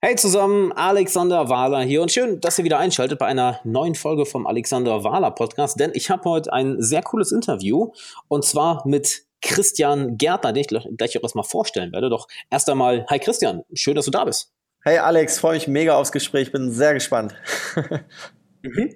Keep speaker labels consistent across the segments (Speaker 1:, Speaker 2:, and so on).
Speaker 1: Hey zusammen, Alexander Wahler hier und schön, dass ihr wieder einschaltet bei einer neuen Folge vom Alexander Wahler Podcast, denn ich habe heute ein sehr cooles Interview und zwar mit Christian Gärtner, den ich gleich auch erstmal vorstellen werde. Doch erst einmal, hi Christian, schön, dass du da bist.
Speaker 2: Hey Alex, freue mich mega aufs Gespräch, bin sehr gespannt.
Speaker 1: mhm.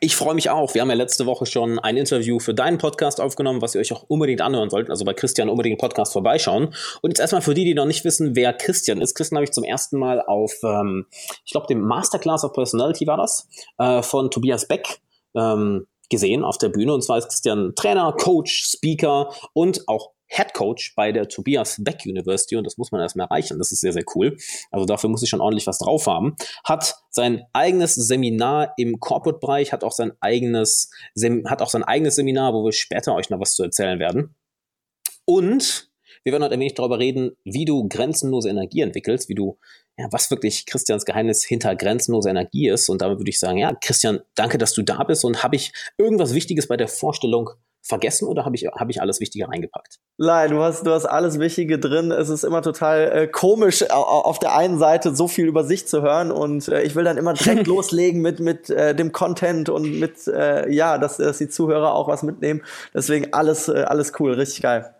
Speaker 1: Ich freue mich auch. Wir haben ja letzte Woche schon ein Interview für deinen Podcast aufgenommen, was ihr euch auch unbedingt anhören solltet. Also bei Christian unbedingt Podcast vorbeischauen. Und jetzt erstmal für die, die noch nicht wissen, wer Christian ist. Christian habe ich zum ersten Mal auf, ähm, ich glaube, dem Masterclass of Personality war das, äh, von Tobias Beck. Ähm, gesehen auf der Bühne. Und zwar ist Christian Trainer, Coach, Speaker und auch Head Coach bei der Tobias Beck University und das muss man erstmal erreichen. Das ist sehr, sehr cool. Also dafür muss ich schon ordentlich was drauf haben. Hat sein eigenes Seminar im Corporate-Bereich, hat auch sein eigenes, hat auch sein eigenes Seminar, wo wir später euch noch was zu erzählen werden. Und wir werden heute ein wenig darüber reden, wie du grenzenlose Energie entwickelst, wie du, ja, was wirklich Christians Geheimnis hinter grenzenloser Energie ist. Und damit würde ich sagen, ja, Christian, danke, dass du da bist. Und habe ich irgendwas Wichtiges bei der Vorstellung vergessen oder habe ich, hab ich alles Wichtige reingepackt?
Speaker 2: Nein, du hast, du hast alles Wichtige drin. Es ist immer total äh, komisch, auf der einen Seite so viel über sich zu hören und äh, ich will dann immer direkt loslegen mit, mit äh, dem Content und mit, äh, ja, dass, dass die Zuhörer auch was mitnehmen. Deswegen alles, äh, alles cool, richtig geil.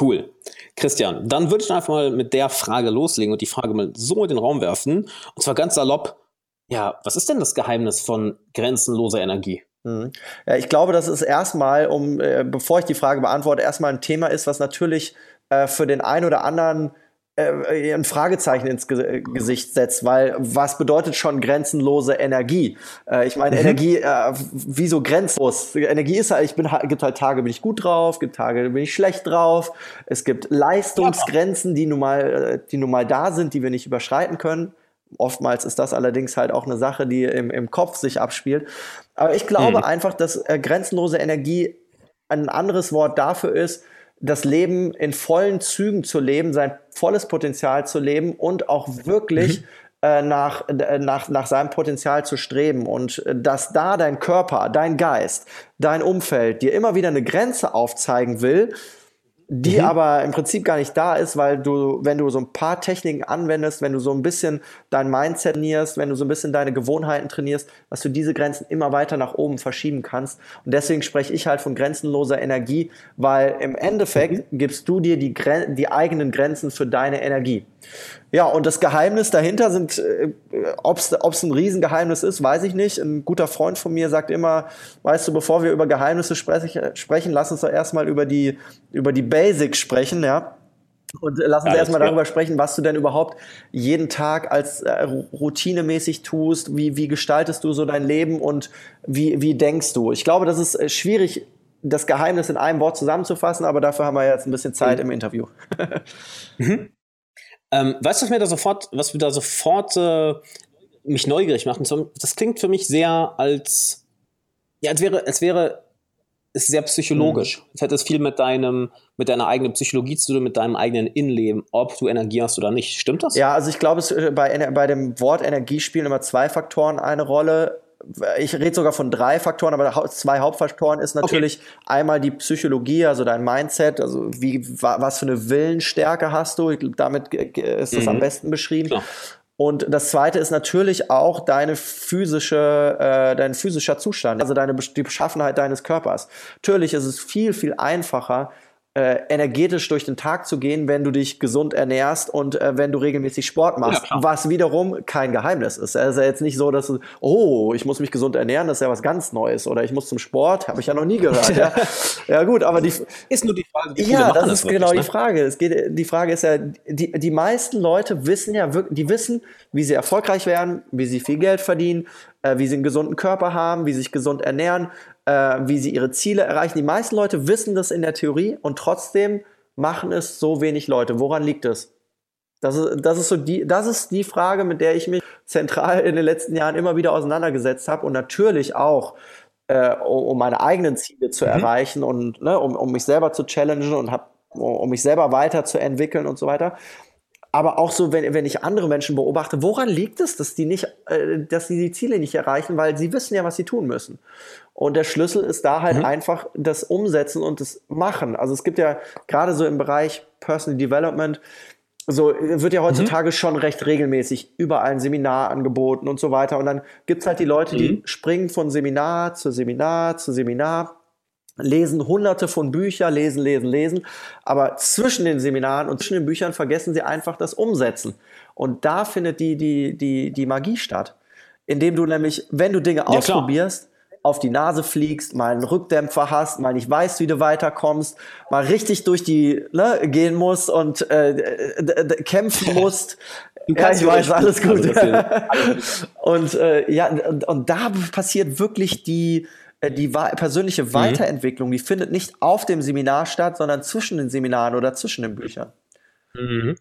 Speaker 1: Cool. Christian, dann würde ich einfach mal mit der Frage loslegen und die Frage mal so in den Raum werfen. Und zwar ganz salopp. Ja, was ist denn das Geheimnis von grenzenloser Energie?
Speaker 2: Mhm. Ja, ich glaube, dass es erstmal, um, äh, bevor ich die Frage beantworte, erstmal ein Thema ist, was natürlich äh, für den einen oder anderen äh, ein Fragezeichen ins Ge Gesicht setzt, weil was bedeutet schon grenzenlose Energie? Ich meine, mhm. Energie, wieso grenzenlos? Energie ist halt, ich bin, gibt halt Tage, bin ich gut drauf, gibt Tage, bin ich schlecht drauf. Es gibt Leistungsgrenzen, die nun mal, die nun mal da sind, die wir nicht überschreiten können. Oftmals ist das allerdings halt auch eine Sache, die im, im Kopf sich abspielt. Aber ich glaube hm. einfach, dass äh, grenzenlose Energie ein anderes Wort dafür ist, das Leben in vollen Zügen zu leben, sein volles Potenzial zu leben und auch wirklich mhm. äh, nach, äh, nach, nach seinem Potenzial zu streben. Und äh, dass da dein Körper, dein Geist, dein Umfeld dir immer wieder eine Grenze aufzeigen will, die mhm. aber im Prinzip gar nicht da ist, weil du, wenn du so ein paar Techniken anwendest, wenn du so ein bisschen dein Mindset trainierst, wenn du so ein bisschen deine Gewohnheiten trainierst, dass du diese Grenzen immer weiter nach oben verschieben kannst. Und deswegen spreche ich halt von grenzenloser Energie, weil im Endeffekt mhm. gibst du dir die, die eigenen Grenzen für deine Energie. Ja, und das Geheimnis dahinter sind, äh, ob es ein Riesengeheimnis ist, weiß ich nicht. Ein guter Freund von mir sagt immer, weißt du, bevor wir über Geheimnisse sprech, sprechen, lass uns doch erstmal über die, über die Basics sprechen, ja. Und lass uns ja, erstmal darüber sprechen, was du denn überhaupt jeden Tag als äh, routinemäßig tust. Wie, wie gestaltest du so dein Leben und wie, wie denkst du? Ich glaube, das ist äh, schwierig, das Geheimnis in einem Wort zusammenzufassen, aber dafür haben wir jetzt ein bisschen Zeit mhm. im Interview.
Speaker 1: mhm. Ähm, weißt du, was mir da sofort, was mir da sofort äh, mich neugierig macht? Das klingt für mich sehr als, ja, als wäre, als wäre es sehr psychologisch. Mhm. Es hat es viel mit deinem, mit deiner eigenen Psychologie zu tun, mit deinem eigenen Innenleben, ob du Energie hast oder nicht. Stimmt das?
Speaker 2: Ja, also ich glaube, äh, bei, bei dem Wort Energie spielen immer zwei Faktoren eine Rolle ich rede sogar von drei Faktoren, aber zwei Hauptfaktoren ist natürlich okay. einmal die Psychologie, also dein Mindset, also wie was für eine Willenstärke hast du, damit ist das mhm. am besten beschrieben. Klar. Und das zweite ist natürlich auch deine physische, äh, dein physischer Zustand, also deine die Beschaffenheit deines Körpers. Natürlich ist es viel, viel einfacher, äh, energetisch durch den Tag zu gehen, wenn du dich gesund ernährst und äh, wenn du regelmäßig Sport machst, ja, was wiederum kein Geheimnis ist. Es ist ja jetzt nicht so, dass du, oh, ich muss mich gesund ernähren, das ist ja was ganz Neues oder ich muss zum Sport, habe ich ja noch nie gehört. ja. ja gut, aber die
Speaker 1: ist nur die Frage.
Speaker 2: Die ja, das ist genau wirklich, die Frage. Es geht, die Frage ist ja, die, die meisten Leute wissen ja wirklich, die wissen, wie sie erfolgreich werden, wie sie viel Geld verdienen, äh, wie sie einen gesunden Körper haben, wie sie sich gesund ernähren, äh, wie sie ihre Ziele erreichen. Die meisten Leute wissen das in der Theorie und trotzdem machen es so wenig Leute. Woran liegt es? Das ist, das ist so die, das ist die Frage, mit der ich mich zentral in den letzten Jahren immer wieder auseinandergesetzt habe und natürlich auch äh, um, meine eigenen Ziele zu mhm. erreichen und ne, um, um mich selber zu challengen und hab, um mich selber weiterzuentwickeln und so weiter aber auch so, wenn, wenn ich andere Menschen beobachte, woran liegt es, dass die nicht, äh, dass sie die Ziele nicht erreichen, weil sie wissen ja, was sie tun müssen. Und der Schlüssel ist da halt mhm. einfach das Umsetzen und das Machen. Also es gibt ja gerade so im Bereich Personal Development so wird ja heutzutage mhm. schon recht regelmäßig überall ein Seminar angeboten und so weiter. Und dann gibt es halt die Leute, die mhm. springen von Seminar zu Seminar zu Seminar lesen hunderte von Büchern, lesen, lesen, lesen. Aber zwischen den Seminaren und zwischen den Büchern vergessen sie einfach das Umsetzen. Und da findet die, die, die, die Magie statt. Indem du nämlich, wenn du Dinge ja, ausprobierst, klar. auf die Nase fliegst, mal einen Rückdämpfer hast, mal nicht weißt, wie du weiterkommst, mal richtig durch die ne, gehen musst und äh, kämpfen musst. ja, ich weiß, alles gut. Also und äh, ja, und, und da passiert wirklich die, die persönliche mhm. Weiterentwicklung, die findet nicht auf dem Seminar statt, sondern zwischen den Seminaren oder zwischen den Büchern.
Speaker 1: Mhm.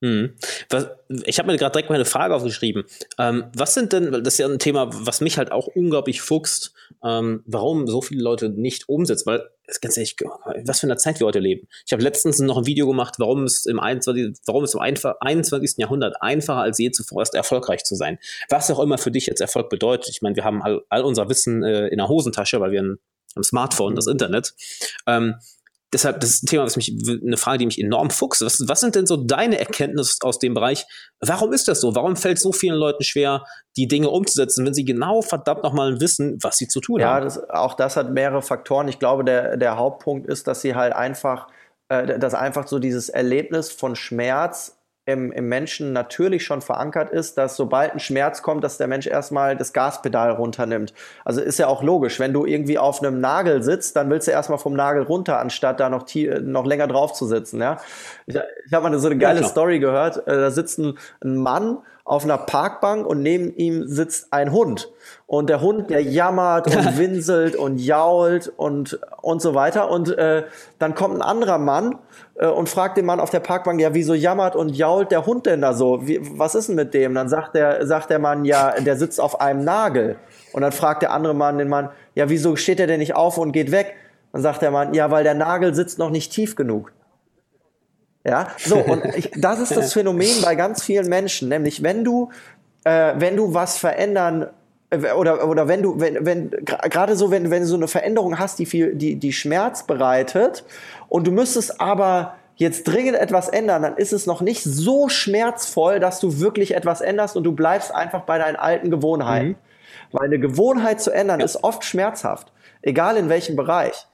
Speaker 1: Mhm. Was, ich habe mir gerade direkt mal eine Frage aufgeschrieben. Ähm, was sind denn, das ist ja ein Thema, was mich halt auch unglaublich fuchst, ähm, warum so viele Leute nicht umsetzen, weil, ganz ehrlich, was für eine Zeit wir heute leben. Ich habe letztens noch ein Video gemacht, warum es im 21, warum es im 21. Jahrhundert einfacher als je zuvor ist, erfolgreich zu sein. Was auch immer für dich jetzt Erfolg bedeutet. Ich meine, wir haben all, all unser Wissen äh, in der Hosentasche, weil wir ein, ein Smartphone, das Internet. Ähm, deshalb, das Thema, was mich, eine Frage, die mich enorm fuchst. Was, was sind denn so deine Erkenntnisse aus dem Bereich? Warum ist das so? Warum fällt so vielen Leuten schwer, die Dinge umzusetzen, wenn sie genau verdammt nochmal wissen, was sie zu tun
Speaker 2: ja,
Speaker 1: haben?
Speaker 2: Ja, auch das hat mehrere Faktoren. Ich glaube, der, der Hauptpunkt ist, dass sie halt einfach, äh, dass einfach so dieses Erlebnis von Schmerz im, im Menschen natürlich schon verankert ist, dass sobald ein Schmerz kommt, dass der Mensch erstmal das Gaspedal runternimmt. Also ist ja auch logisch, wenn du irgendwie auf einem Nagel sitzt, dann willst du erstmal vom Nagel runter, anstatt da noch, noch länger drauf zu sitzen. Ja? Ich, ich habe mal so eine geile ja, Story gehört, äh, da sitzt ein, ein Mann auf einer Parkbank und neben ihm sitzt ein Hund. Und der Hund, der jammert und winselt und jault und, und so weiter. Und äh, dann kommt ein anderer Mann äh, und fragt den Mann auf der Parkbank, ja, wieso jammert und jault der Hund denn da so? Wie, was ist denn mit dem? Dann sagt der, sagt der Mann, ja, der sitzt auf einem Nagel. Und dann fragt der andere Mann den Mann, ja, wieso steht er denn nicht auf und geht weg? Dann sagt der Mann, ja, weil der Nagel sitzt noch nicht tief genug. Ja, so, und ich, das ist das Phänomen bei ganz vielen Menschen, nämlich wenn du, äh, wenn du was verändern äh, oder, oder wenn du, wenn, wenn, gerade so, wenn, wenn du so eine Veränderung hast, die viel, die, die Schmerz bereitet und du müsstest aber jetzt dringend etwas ändern, dann ist es noch nicht so schmerzvoll, dass du wirklich etwas änderst und du bleibst einfach bei deinen alten Gewohnheiten. Mhm. Weil eine Gewohnheit zu ändern ja. ist oft schmerzhaft, egal in welchem Bereich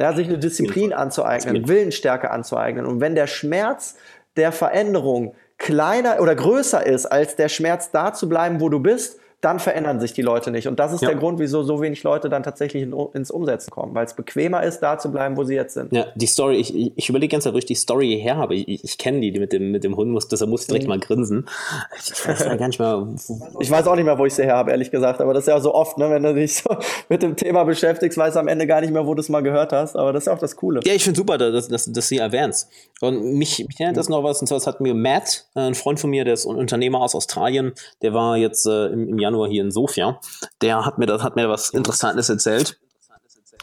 Speaker 2: ja, sich eine Disziplin anzueignen, Willensstärke anzueignen. Und wenn der Schmerz der Veränderung kleiner oder größer ist als der Schmerz da zu bleiben, wo du bist, dann verändern sich die Leute nicht. Und das ist ja. der Grund, wieso so wenig Leute dann tatsächlich in, ins Umsetzen kommen, weil es bequemer ist, da zu bleiben, wo sie jetzt sind.
Speaker 1: Ja, die Story, ich, ich überlege ganz, wo ich die Story her habe. Ich, ich kenne die, die mit dem, mit dem Hund, muss, deshalb muss ich direkt mhm. mal grinsen.
Speaker 2: Ich weiß ja gar nicht mehr. ich weiß auch nicht mehr, wo ich sie her habe, ehrlich gesagt. Aber das ist ja so oft, ne, wenn du dich so mit dem Thema beschäftigst, weißt du am Ende gar nicht mehr, wo du es mal gehört hast. Aber das ist auch das Coole.
Speaker 1: Ja, ich finde super, dass, dass, dass sie erwähnst. Und mich, mich erinnert das noch was, und zwar das hat mir Matt, äh, ein Freund von mir, der ist ein Unternehmer aus Australien, der war jetzt äh, im, im Januar hier in Sofia der hat mir, das, hat mir was Interessantes erzählt.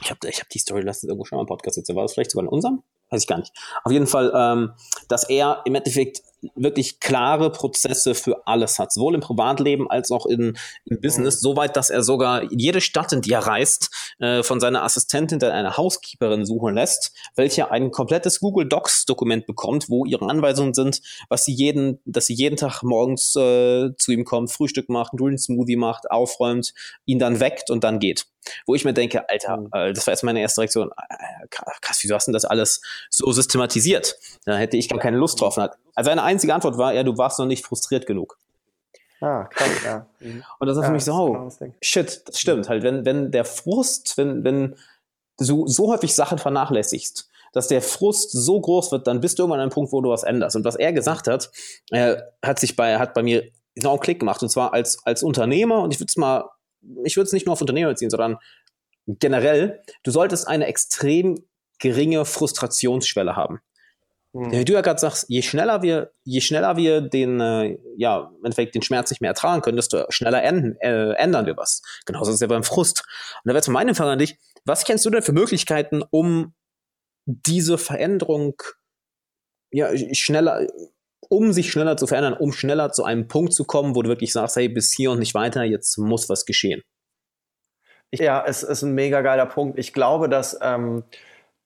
Speaker 1: Ich habe ich hab die Story lassen irgendwo schon mal im Podcast jetzt. War das vielleicht sogar in unserem? Weiß ich gar nicht. Auf jeden Fall, ähm, dass er im Endeffekt wirklich klare Prozesse für alles hat, sowohl im Privatleben als auch in, im Business, mhm. soweit, dass er sogar jede Stadt, in die er reist, äh, von seiner Assistentin dann eine Housekeeperin suchen lässt, welche ein komplettes Google Docs Dokument bekommt, wo ihre Anweisungen sind, was sie jeden, dass sie jeden Tag morgens äh, zu ihm kommt, Frühstück macht, einen Green Smoothie macht, aufräumt, ihn dann weckt und dann geht. Wo ich mir denke, Alter, mhm. äh, das war jetzt meine erste Reaktion, äh, krass, wieso hast du das alles so systematisiert? Da hätte ich gar keine Lust drauf. Also eine einzige Antwort war, ja, du warst noch nicht frustriert genug.
Speaker 2: Ah, krass, ja. Mhm.
Speaker 1: Und das ist ja, für mich so, oh, shit, das stimmt halt, wenn, wenn der Frust, wenn, wenn du so häufig Sachen vernachlässigst, dass der Frust so groß wird, dann bist du irgendwann an einem Punkt, wo du was änderst. Und was er gesagt hat, äh, hat sich bei, hat bei mir genau einen Klick gemacht. Und zwar als, als Unternehmer, und ich würde es mal, ich würde es nicht nur auf Unternehmer beziehen, sondern generell, du solltest eine extrem geringe Frustrationsschwelle haben. Mhm. Wie du ja gerade sagst, je schneller wir, je schneller wir den, äh, ja, im Endeffekt den Schmerz nicht mehr ertragen können, desto schneller ändern, äh, ändern wir was. Genauso ist es ja beim Frust. Und da wäre jetzt meine Frage an dich, was kennst du denn für Möglichkeiten, um diese Veränderung ja, schneller, um sich schneller zu verändern, um schneller zu einem Punkt zu kommen, wo du wirklich sagst, hey, bis hier und nicht weiter, jetzt muss was geschehen.
Speaker 2: Ja, es ist ein mega geiler Punkt. Ich glaube, dass ähm,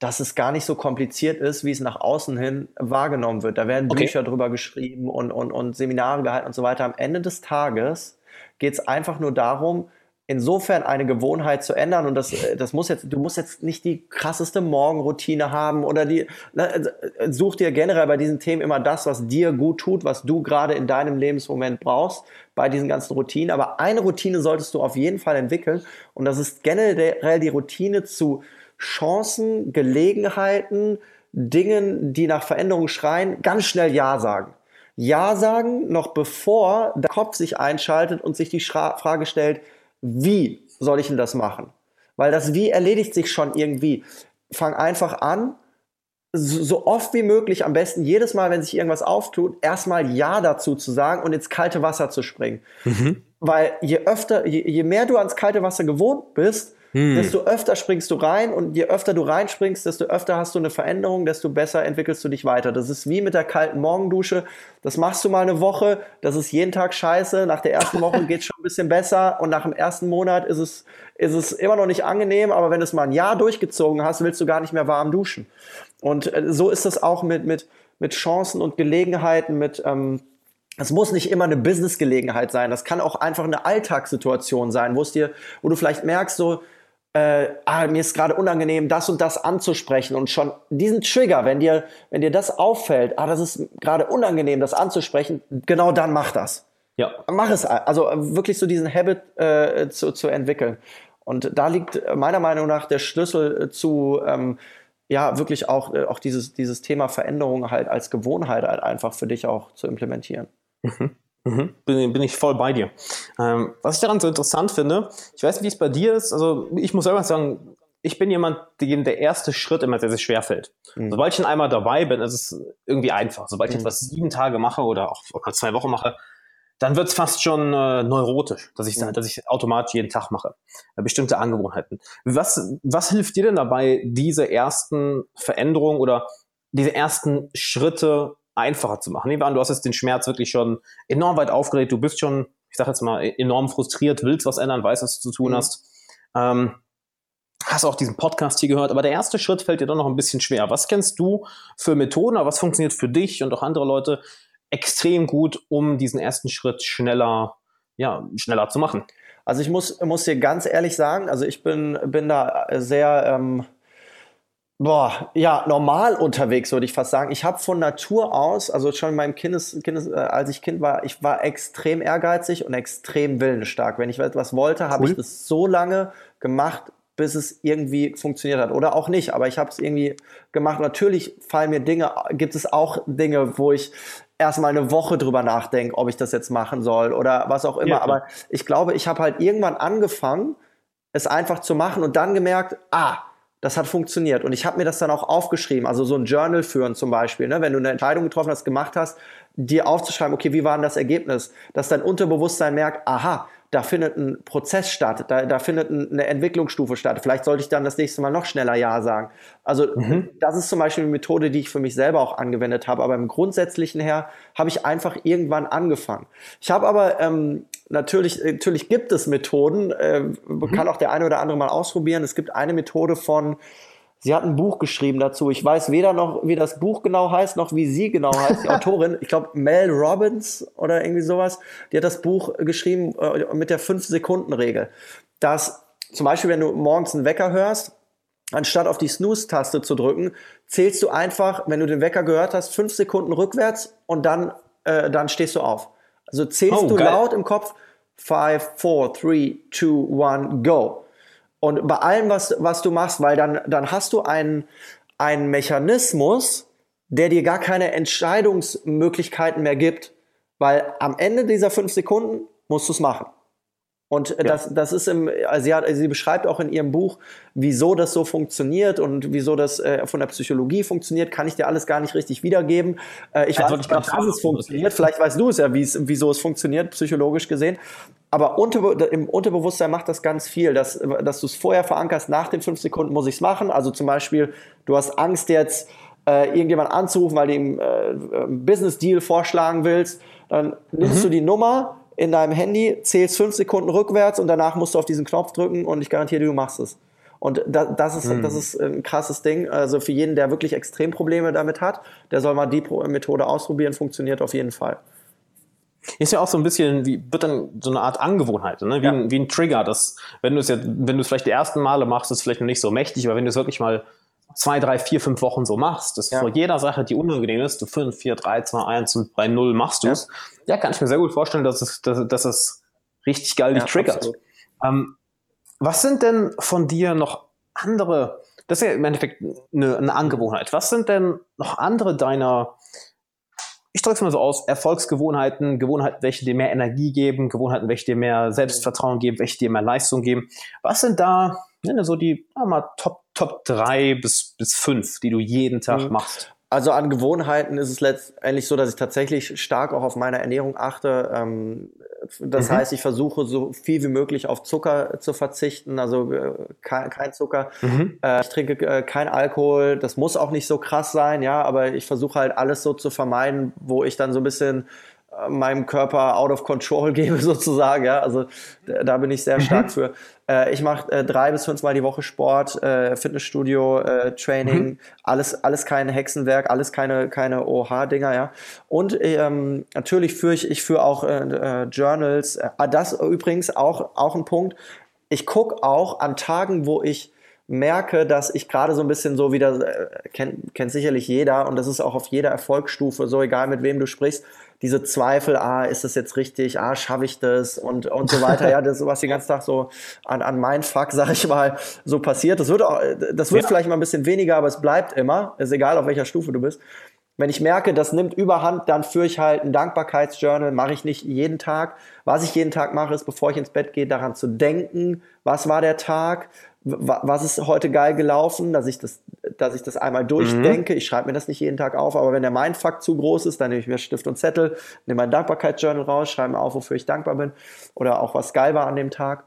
Speaker 2: dass es gar nicht so kompliziert ist, wie es nach außen hin wahrgenommen wird. Da werden okay. Bücher drüber geschrieben und, und, und Seminare gehalten und so weiter. Am Ende des Tages geht es einfach nur darum, insofern eine Gewohnheit zu ändern und das, äh, das muss jetzt, du musst jetzt nicht die krasseste Morgenroutine haben oder die, ne, such dir generell bei diesen Themen immer das, was dir gut tut, was du gerade in deinem Lebensmoment brauchst bei diesen ganzen Routinen. Aber eine Routine solltest du auf jeden Fall entwickeln und das ist generell die Routine zu Chancen, Gelegenheiten, Dingen, die nach Veränderung schreien, ganz schnell Ja sagen. Ja sagen, noch bevor der Kopf sich einschaltet und sich die Frage stellt, wie soll ich denn das machen? Weil das Wie erledigt sich schon irgendwie. Fang einfach an, so oft wie möglich, am besten jedes Mal, wenn sich irgendwas auftut, erstmal Ja dazu zu sagen und ins kalte Wasser zu springen. Mhm. Weil je öfter, je, je mehr du ans kalte Wasser gewohnt bist, hm. desto öfter springst du rein und je öfter du reinspringst, desto öfter hast du eine Veränderung, desto besser entwickelst du dich weiter. Das ist wie mit der kalten Morgendusche. Das machst du mal eine Woche, das ist jeden Tag scheiße. Nach der ersten Woche geht es schon ein bisschen besser und nach dem ersten Monat ist es, ist es immer noch nicht angenehm, aber wenn du es mal ein Jahr durchgezogen hast, willst du gar nicht mehr warm duschen. Und äh, so ist es auch mit, mit, mit Chancen und Gelegenheiten, mit, ähm, es muss nicht immer eine Businessgelegenheit sein. Das kann auch einfach eine Alltagssituation sein, wo es dir, wo du vielleicht merkst, so, äh, ah, mir ist gerade unangenehm, das und das anzusprechen und schon diesen Trigger, wenn dir, wenn dir das auffällt, ah, das ist gerade unangenehm, das anzusprechen, genau dann mach das. Ja. Mach es, also wirklich so diesen Habit äh, zu, zu entwickeln. Und da liegt meiner Meinung nach der Schlüssel zu, ähm, ja, wirklich auch, äh, auch dieses, dieses Thema Veränderung halt als Gewohnheit halt einfach für dich auch zu implementieren.
Speaker 1: Mhm. Mhm, bin, bin ich voll bei dir. Ähm, was ich daran so interessant finde, ich weiß nicht, wie es bei dir ist, also ich muss selber sagen, ich bin jemand, dem der erste Schritt immer sehr, sehr schwer fällt. Mhm. Sobald ich dann einmal dabei bin, ist es irgendwie einfach. Sobald ich mhm. etwas sieben Tage mache oder auch zwei Wochen mache, dann wird es fast schon äh, neurotisch, dass ich mhm. dass ich automatisch jeden Tag mache. Äh, bestimmte Angewohnheiten. Was, was hilft dir denn dabei, diese ersten Veränderungen oder diese ersten Schritte einfacher zu machen. Nehmen wir an, du hast jetzt den Schmerz wirklich schon enorm weit aufgeregt, du bist schon, ich sag jetzt mal, enorm frustriert, willst was ändern, weißt, was du zu tun mhm. hast. Ähm, hast auch diesen Podcast hier gehört, aber der erste Schritt fällt dir doch noch ein bisschen schwer. Was kennst du für Methoden, aber was funktioniert für dich und auch andere Leute extrem gut, um diesen ersten Schritt schneller, ja, schneller zu machen?
Speaker 2: Also ich muss, muss dir ganz ehrlich sagen, also ich bin, bin da sehr ähm, Boah, ja, normal unterwegs würde ich fast sagen. Ich habe von Natur aus, also schon in meinem Kindes, Kindes äh, als ich Kind war, ich war extrem ehrgeizig und extrem willensstark. Wenn ich etwas wollte, habe cool. ich das so lange gemacht, bis es irgendwie funktioniert hat. Oder auch nicht, aber ich habe es irgendwie gemacht. Natürlich fallen mir Dinge, gibt es auch Dinge, wo ich erstmal eine Woche drüber nachdenke, ob ich das jetzt machen soll oder was auch immer. Ja, aber ich glaube, ich habe halt irgendwann angefangen, es einfach zu machen und dann gemerkt, ah, das hat funktioniert. Und ich habe mir das dann auch aufgeschrieben, also so ein Journal führen zum Beispiel, ne? wenn du eine Entscheidung getroffen hast, gemacht hast, dir aufzuschreiben, okay, wie war denn das Ergebnis? Dass dein Unterbewusstsein merkt, aha, da findet ein Prozess statt, da, da findet eine Entwicklungsstufe statt. Vielleicht sollte ich dann das nächste Mal noch schneller Ja sagen. Also mhm. das ist zum Beispiel eine Methode, die ich für mich selber auch angewendet habe. Aber im Grundsätzlichen her habe ich einfach irgendwann angefangen. Ich habe aber ähm, natürlich, natürlich gibt es Methoden, äh, mhm. kann auch der eine oder andere mal ausprobieren. Es gibt eine Methode von Sie hat ein Buch geschrieben dazu. Ich weiß weder noch, wie das Buch genau heißt, noch wie sie genau heißt, die Autorin. Ich glaube, Mel Robbins oder irgendwie sowas. Die hat das Buch geschrieben äh, mit der 5-Sekunden-Regel. Dass zum Beispiel, wenn du morgens einen Wecker hörst, anstatt auf die Snooze-Taste zu drücken, zählst du einfach, wenn du den Wecker gehört hast, fünf Sekunden rückwärts und dann, äh, dann stehst du auf. Also zählst oh, du geil. laut im Kopf 5, 4, 3, 2, 1, go. Und bei allem, was, was du machst, weil dann, dann hast du einen, einen Mechanismus, der dir gar keine Entscheidungsmöglichkeiten mehr gibt, weil am Ende dieser fünf Sekunden musst du es machen. Und ja. das, das ist im, also sie, hat, sie beschreibt auch in ihrem Buch, wieso das so funktioniert und wieso das äh, von der Psychologie funktioniert, kann ich dir alles gar nicht richtig wiedergeben. Äh, ich also weiß nicht, dass es funktioniert. Vielleicht weißt du es ja, wieso es funktioniert, psychologisch gesehen. Aber unter, im Unterbewusstsein macht das ganz viel, dass, dass du es vorher verankerst, nach den fünf Sekunden muss ich es machen. Also zum Beispiel, du hast Angst jetzt, äh, irgendjemand anzurufen, weil du ihm äh, einen Business-Deal vorschlagen willst. Dann nimmst mhm. du die Nummer, in deinem Handy, zählst fünf Sekunden rückwärts und danach musst du auf diesen Knopf drücken und ich garantiere dir, du machst es. Und da, das, ist, mhm. das ist ein krasses Ding. Also für jeden, der wirklich Extremprobleme damit hat, der soll mal die Methode ausprobieren, funktioniert auf jeden Fall.
Speaker 1: Ist ja auch so ein bisschen wie, wird dann so eine Art Angewohnheit, ne? wie, ja. ein, wie ein Trigger, dass, wenn du es jetzt, wenn du es vielleicht die ersten Male machst, ist es vielleicht noch nicht so mächtig, aber wenn du es wirklich mal zwei, drei, vier, fünf Wochen so machst, dass ja. vor jeder Sache, die unangenehm ist, du fünf, vier, drei, zwei, eins und bei null machst du es, ja. ja. kann ich mir sehr gut vorstellen, dass es, dass, dass es richtig geil dich triggert. Ähm, was sind denn von dir noch andere, das ist ja im Endeffekt eine, eine Angewohnheit, was sind denn noch andere deiner ich drücke es mal so aus, Erfolgsgewohnheiten, Gewohnheiten, welche dir mehr Energie geben, Gewohnheiten, welche dir mehr Selbstvertrauen geben, welche dir mehr Leistung geben. Was sind da ja, so die mal, Top, Top 3 bis, bis 5, die du jeden Tag mhm. machst?
Speaker 2: Also an Gewohnheiten ist es letztendlich so, dass ich tatsächlich stark auch auf meine Ernährung achte. Ähm, das mhm. heißt, ich versuche so viel wie möglich auf Zucker zu verzichten, also äh, kein, kein Zucker. Mhm. Äh, ich trinke äh, kein Alkohol. Das muss auch nicht so krass sein, ja, aber ich versuche halt alles so zu vermeiden, wo ich dann so ein bisschen meinem Körper out of control gebe sozusagen. Ja, also da bin ich sehr mhm. stark für. Äh, ich mache äh, drei bis fünfmal die Woche Sport, äh, Fitnessstudio, äh, Training, mhm. alles alles kein Hexenwerk, alles keine keine OH-Dinger, ja. Und ähm, natürlich führe ich ich führe auch äh, äh, Journals. das übrigens auch auch ein Punkt. Ich gucke auch an Tagen, wo ich merke, dass ich gerade so ein bisschen so wieder, äh, kennt, kennt sicherlich jeder und das ist auch auf jeder Erfolgsstufe, so egal mit wem du sprichst, diese Zweifel, ah, ist das jetzt richtig, ah, schaffe ich das und, und so weiter. ja, das, was den ganzen Tag so an, an mein Fuck, sag ich mal, so passiert. Das wird auch, das wird ja. vielleicht mal ein bisschen weniger, aber es bleibt immer. Ist egal, auf welcher Stufe du bist. Wenn ich merke, das nimmt überhand, dann führe ich halt ein Dankbarkeitsjournal, mache ich nicht jeden Tag. Was ich jeden Tag mache, ist, bevor ich ins Bett gehe, daran zu denken, was war der Tag, was ist heute geil gelaufen, dass ich das, dass ich das einmal durchdenke. Mhm. Ich schreibe mir das nicht jeden Tag auf, aber wenn der Mindfuck zu groß ist, dann nehme ich mir Stift und Zettel, nehme mein Dankbarkeitsjournal raus, schreibe mir auf, wofür ich dankbar bin oder auch was geil war an dem Tag.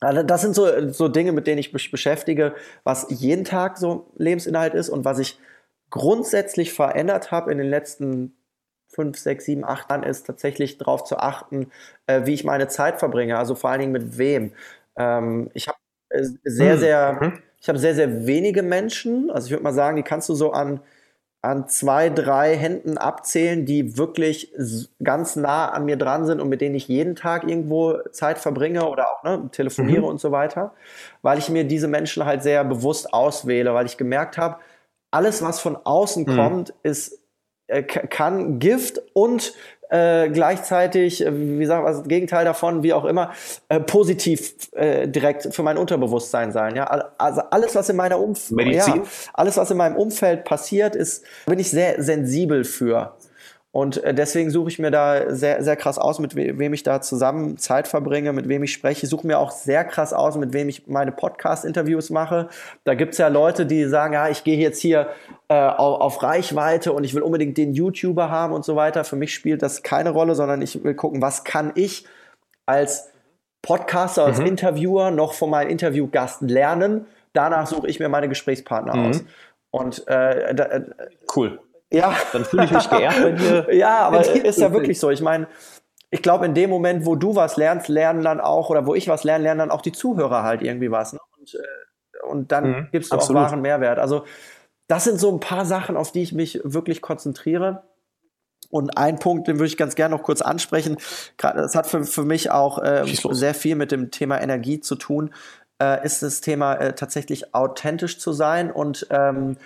Speaker 2: Also das sind so, so Dinge, mit denen ich mich beschäftige, was jeden Tag so Lebensinhalt ist und was ich grundsätzlich verändert habe in den letzten fünf, sechs, sieben, acht Jahren, ist tatsächlich darauf zu achten, äh, wie ich meine Zeit verbringe. Also vor allen Dingen mit wem. Ähm, ich habe sehr, hm, sehr, mhm. ich habe sehr, sehr wenige Menschen, also ich würde mal sagen, die kannst du so an, an zwei, drei Händen abzählen, die wirklich ganz nah an mir dran sind und mit denen ich jeden Tag irgendwo Zeit verbringe oder auch ne, telefoniere mhm. und so weiter, weil ich mir diese Menschen halt sehr bewusst auswähle, weil ich gemerkt habe, alles, was von außen mhm. kommt, ist äh, kann Gift und äh, gleichzeitig, äh, wie sagt man, das Gegenteil davon, wie auch immer, äh, positiv äh, direkt für mein Unterbewusstsein sein. Ja, also alles, was in meiner Umf ja, alles, was in meinem Umfeld passiert, ist, bin ich sehr sensibel für. Und äh, deswegen suche ich mir da sehr, sehr krass aus, mit wem ich da zusammen Zeit verbringe, mit wem ich spreche. Ich suche mir auch sehr krass aus, mit wem ich meine Podcast-Interviews mache. Da gibt es ja Leute, die sagen, ja, ich gehe jetzt hier äh, auf, auf Reichweite und ich will unbedingt den YouTuber haben und so weiter. Für mich spielt das keine Rolle, sondern ich will gucken, was kann ich als Podcaster, als mhm. Interviewer noch von meinem Interviewgast lernen. Danach suche ich mir meine Gesprächspartner mhm. aus. Und äh, da, äh,
Speaker 1: cool. Ja. Dann fühle ich mich geehrt bei dir.
Speaker 2: Ja, aber ist ja wirklich so. Ich meine, ich glaube, in dem Moment, wo du was lernst, lernen dann auch, oder wo ich was lerne, lernen dann auch die Zuhörer halt irgendwie was. Ne? Und, äh, und dann mhm, gibst du absolut. auch wahren Mehrwert. Also, das sind so ein paar Sachen, auf die ich mich wirklich konzentriere. Und ein Punkt, den würde ich ganz gerne noch kurz ansprechen. Das hat für, für mich auch äh, sehr viel mit dem Thema Energie zu tun. Äh, ist das Thema äh, tatsächlich authentisch zu sein und ähm,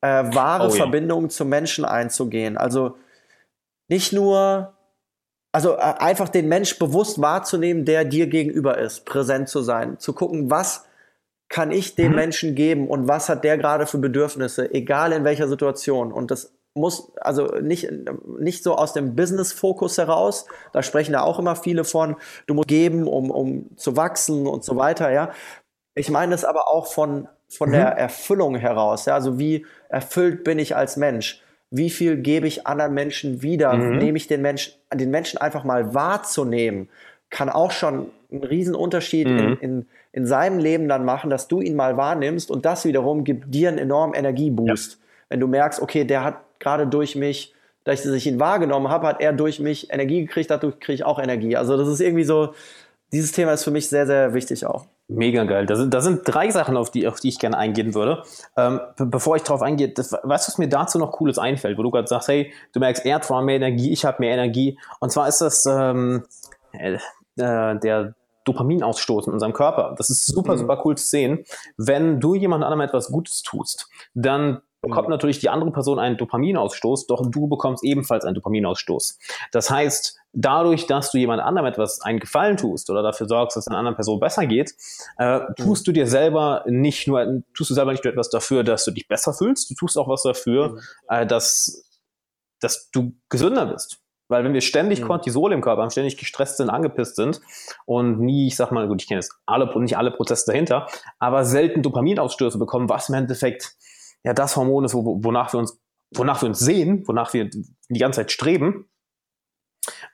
Speaker 2: äh, wahre oh, ja. Verbindungen zum Menschen einzugehen. Also nicht nur, also äh, einfach den Mensch bewusst wahrzunehmen, der dir gegenüber ist, präsent zu sein, zu gucken, was kann ich dem mhm. Menschen geben und was hat der gerade für Bedürfnisse, egal in welcher Situation. Und das muss also nicht, nicht so aus dem Business-Fokus heraus, da sprechen ja auch immer viele von, du musst geben, um, um zu wachsen und so weiter, ja. Ich meine es aber auch von von mhm. der Erfüllung heraus. Ja? Also wie erfüllt bin ich als Mensch? Wie viel gebe ich anderen Menschen wieder? Mhm. Nehme ich den Menschen, den Menschen einfach mal wahrzunehmen, kann auch schon einen riesen Unterschied mhm. in, in, in seinem Leben dann machen, dass du ihn mal wahrnimmst und das wiederum gibt dir einen enormen Energieboost. Ja. Wenn du merkst, okay, der hat gerade durch mich, dass ich ihn wahrgenommen habe, hat er durch mich Energie gekriegt, dadurch kriege ich auch Energie. Also das ist irgendwie so, dieses Thema ist für mich sehr, sehr wichtig auch.
Speaker 1: Mega geil. Da sind, da sind drei Sachen, auf die, auf die ich gerne eingehen würde. Ähm, bevor ich darauf eingehe, das, weißt du, was mir dazu noch Cooles einfällt, wo du gerade sagst, hey, du merkst, er hat mehr Energie, ich habe mehr Energie. Und zwar ist das ähm, äh, äh der Dopaminausstoß in unserem Körper. Das ist super, mhm. super cool zu sehen. Wenn du jemand anderem etwas Gutes tust, dann bekommt mhm. natürlich die andere Person einen Dopaminausstoß, doch du bekommst ebenfalls einen Dopaminausstoß. Das heißt, dadurch, dass du jemand anderem etwas einen Gefallen tust oder dafür sorgst, dass es einer anderen Person besser geht, äh, tust du dir selber nicht nur, tust du selber nicht nur etwas dafür, dass du dich besser fühlst, du tust auch was dafür, mhm. äh, dass, dass du gesünder bist. Weil wenn wir ständig mhm. Cortisol im Körper haben, ständig gestresst sind, angepisst sind und nie, ich sag mal, gut, ich kenne jetzt alle, nicht alle Prozesse dahinter, aber selten Dopaminausstöße bekommen, was im Endeffekt ja das Hormon ist, wo, wonach wir uns, wonach wir uns sehen, wonach wir die ganze Zeit streben,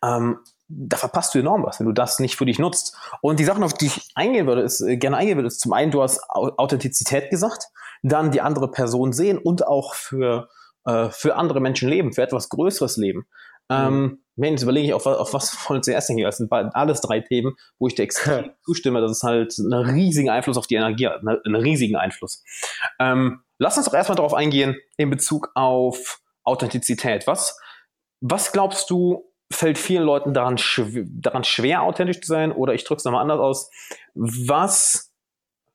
Speaker 1: ähm, da verpasst du enorm was, wenn du das nicht für dich nutzt. Und die Sachen, auf die ich eingehen würde, ist, äh, gerne eingehen würde, ist zum einen, du hast Authentizität gesagt, dann die andere Person sehen und auch für, äh, für andere Menschen leben, für etwas Größeres leben. Ähm, wenn jetzt überlege ich, auf, auf was wollen zuerst hingehen. Das sind alles drei Themen, wo ich dir extrem zustimme, dass es halt einen riesigen Einfluss auf die Energie hat, einen riesigen Einfluss. Ähm, lass uns doch erstmal darauf eingehen in Bezug auf Authentizität. Was, was glaubst du, fällt vielen Leuten daran, schw daran schwer, authentisch zu sein? Oder ich drücke es nochmal anders aus. Was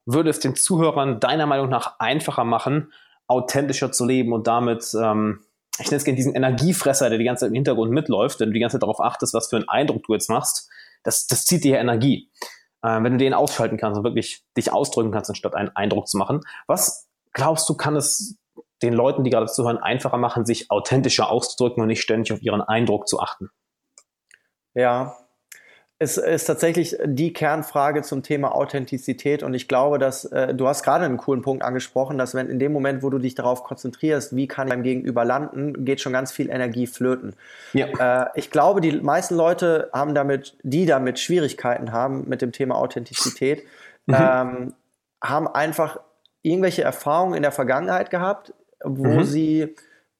Speaker 1: würde es den Zuhörern deiner Meinung nach einfacher machen, authentischer zu leben und damit ähm, ich nenne es gerne diesen Energiefresser, der die ganze Zeit im Hintergrund mitläuft, wenn du die ganze Zeit darauf achtest, was für einen Eindruck du jetzt machst, das, das zieht dir Energie. Äh, wenn du den ausschalten kannst und wirklich dich ausdrücken kannst, anstatt einen Eindruck zu machen. Was glaubst du, kann es den Leuten, die gerade zuhören, einfacher machen, sich authentischer auszudrücken und nicht ständig auf ihren Eindruck zu achten?
Speaker 2: Ja, es ist tatsächlich die Kernfrage zum Thema Authentizität und ich glaube, dass äh, du hast gerade einen coolen Punkt angesprochen, dass wenn in dem Moment, wo du dich darauf konzentrierst, wie kann ich beim Gegenüber landen, geht schon ganz viel Energie flöten. Ja. Äh, ich glaube, die meisten Leute haben damit, die damit Schwierigkeiten haben mit dem Thema Authentizität, mhm. ähm, haben einfach irgendwelche Erfahrungen in der Vergangenheit gehabt, wo mhm. sie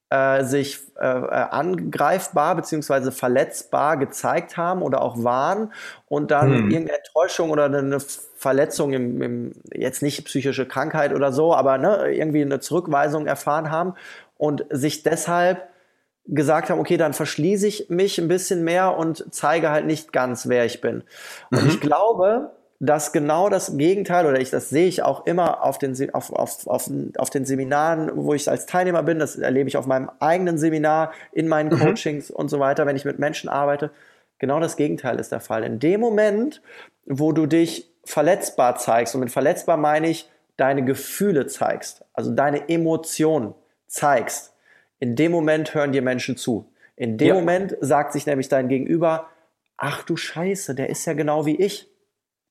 Speaker 2: äh, sich äh, äh, angreifbar bzw. verletzbar gezeigt haben oder auch waren und dann hm. irgendeine Enttäuschung oder eine Verletzung im, im, jetzt nicht psychische Krankheit oder so, aber ne, irgendwie eine Zurückweisung erfahren haben und sich deshalb gesagt haben, okay, dann verschließe ich mich ein bisschen mehr und zeige halt nicht ganz, wer ich bin. Und mhm. ich glaube, dass genau das Gegenteil, oder ich, das sehe ich auch immer auf den, auf, auf, auf, auf den Seminaren, wo ich als Teilnehmer bin, das erlebe ich auf meinem eigenen Seminar, in meinen mhm. Coachings und so weiter, wenn ich mit Menschen arbeite. Genau das Gegenteil ist der Fall. In dem Moment, wo du dich verletzbar zeigst, und mit verletzbar meine ich, deine Gefühle zeigst, also deine Emotionen zeigst, in dem Moment hören dir Menschen zu. In dem ja. Moment sagt sich nämlich dein Gegenüber, ach du Scheiße, der ist ja genau wie ich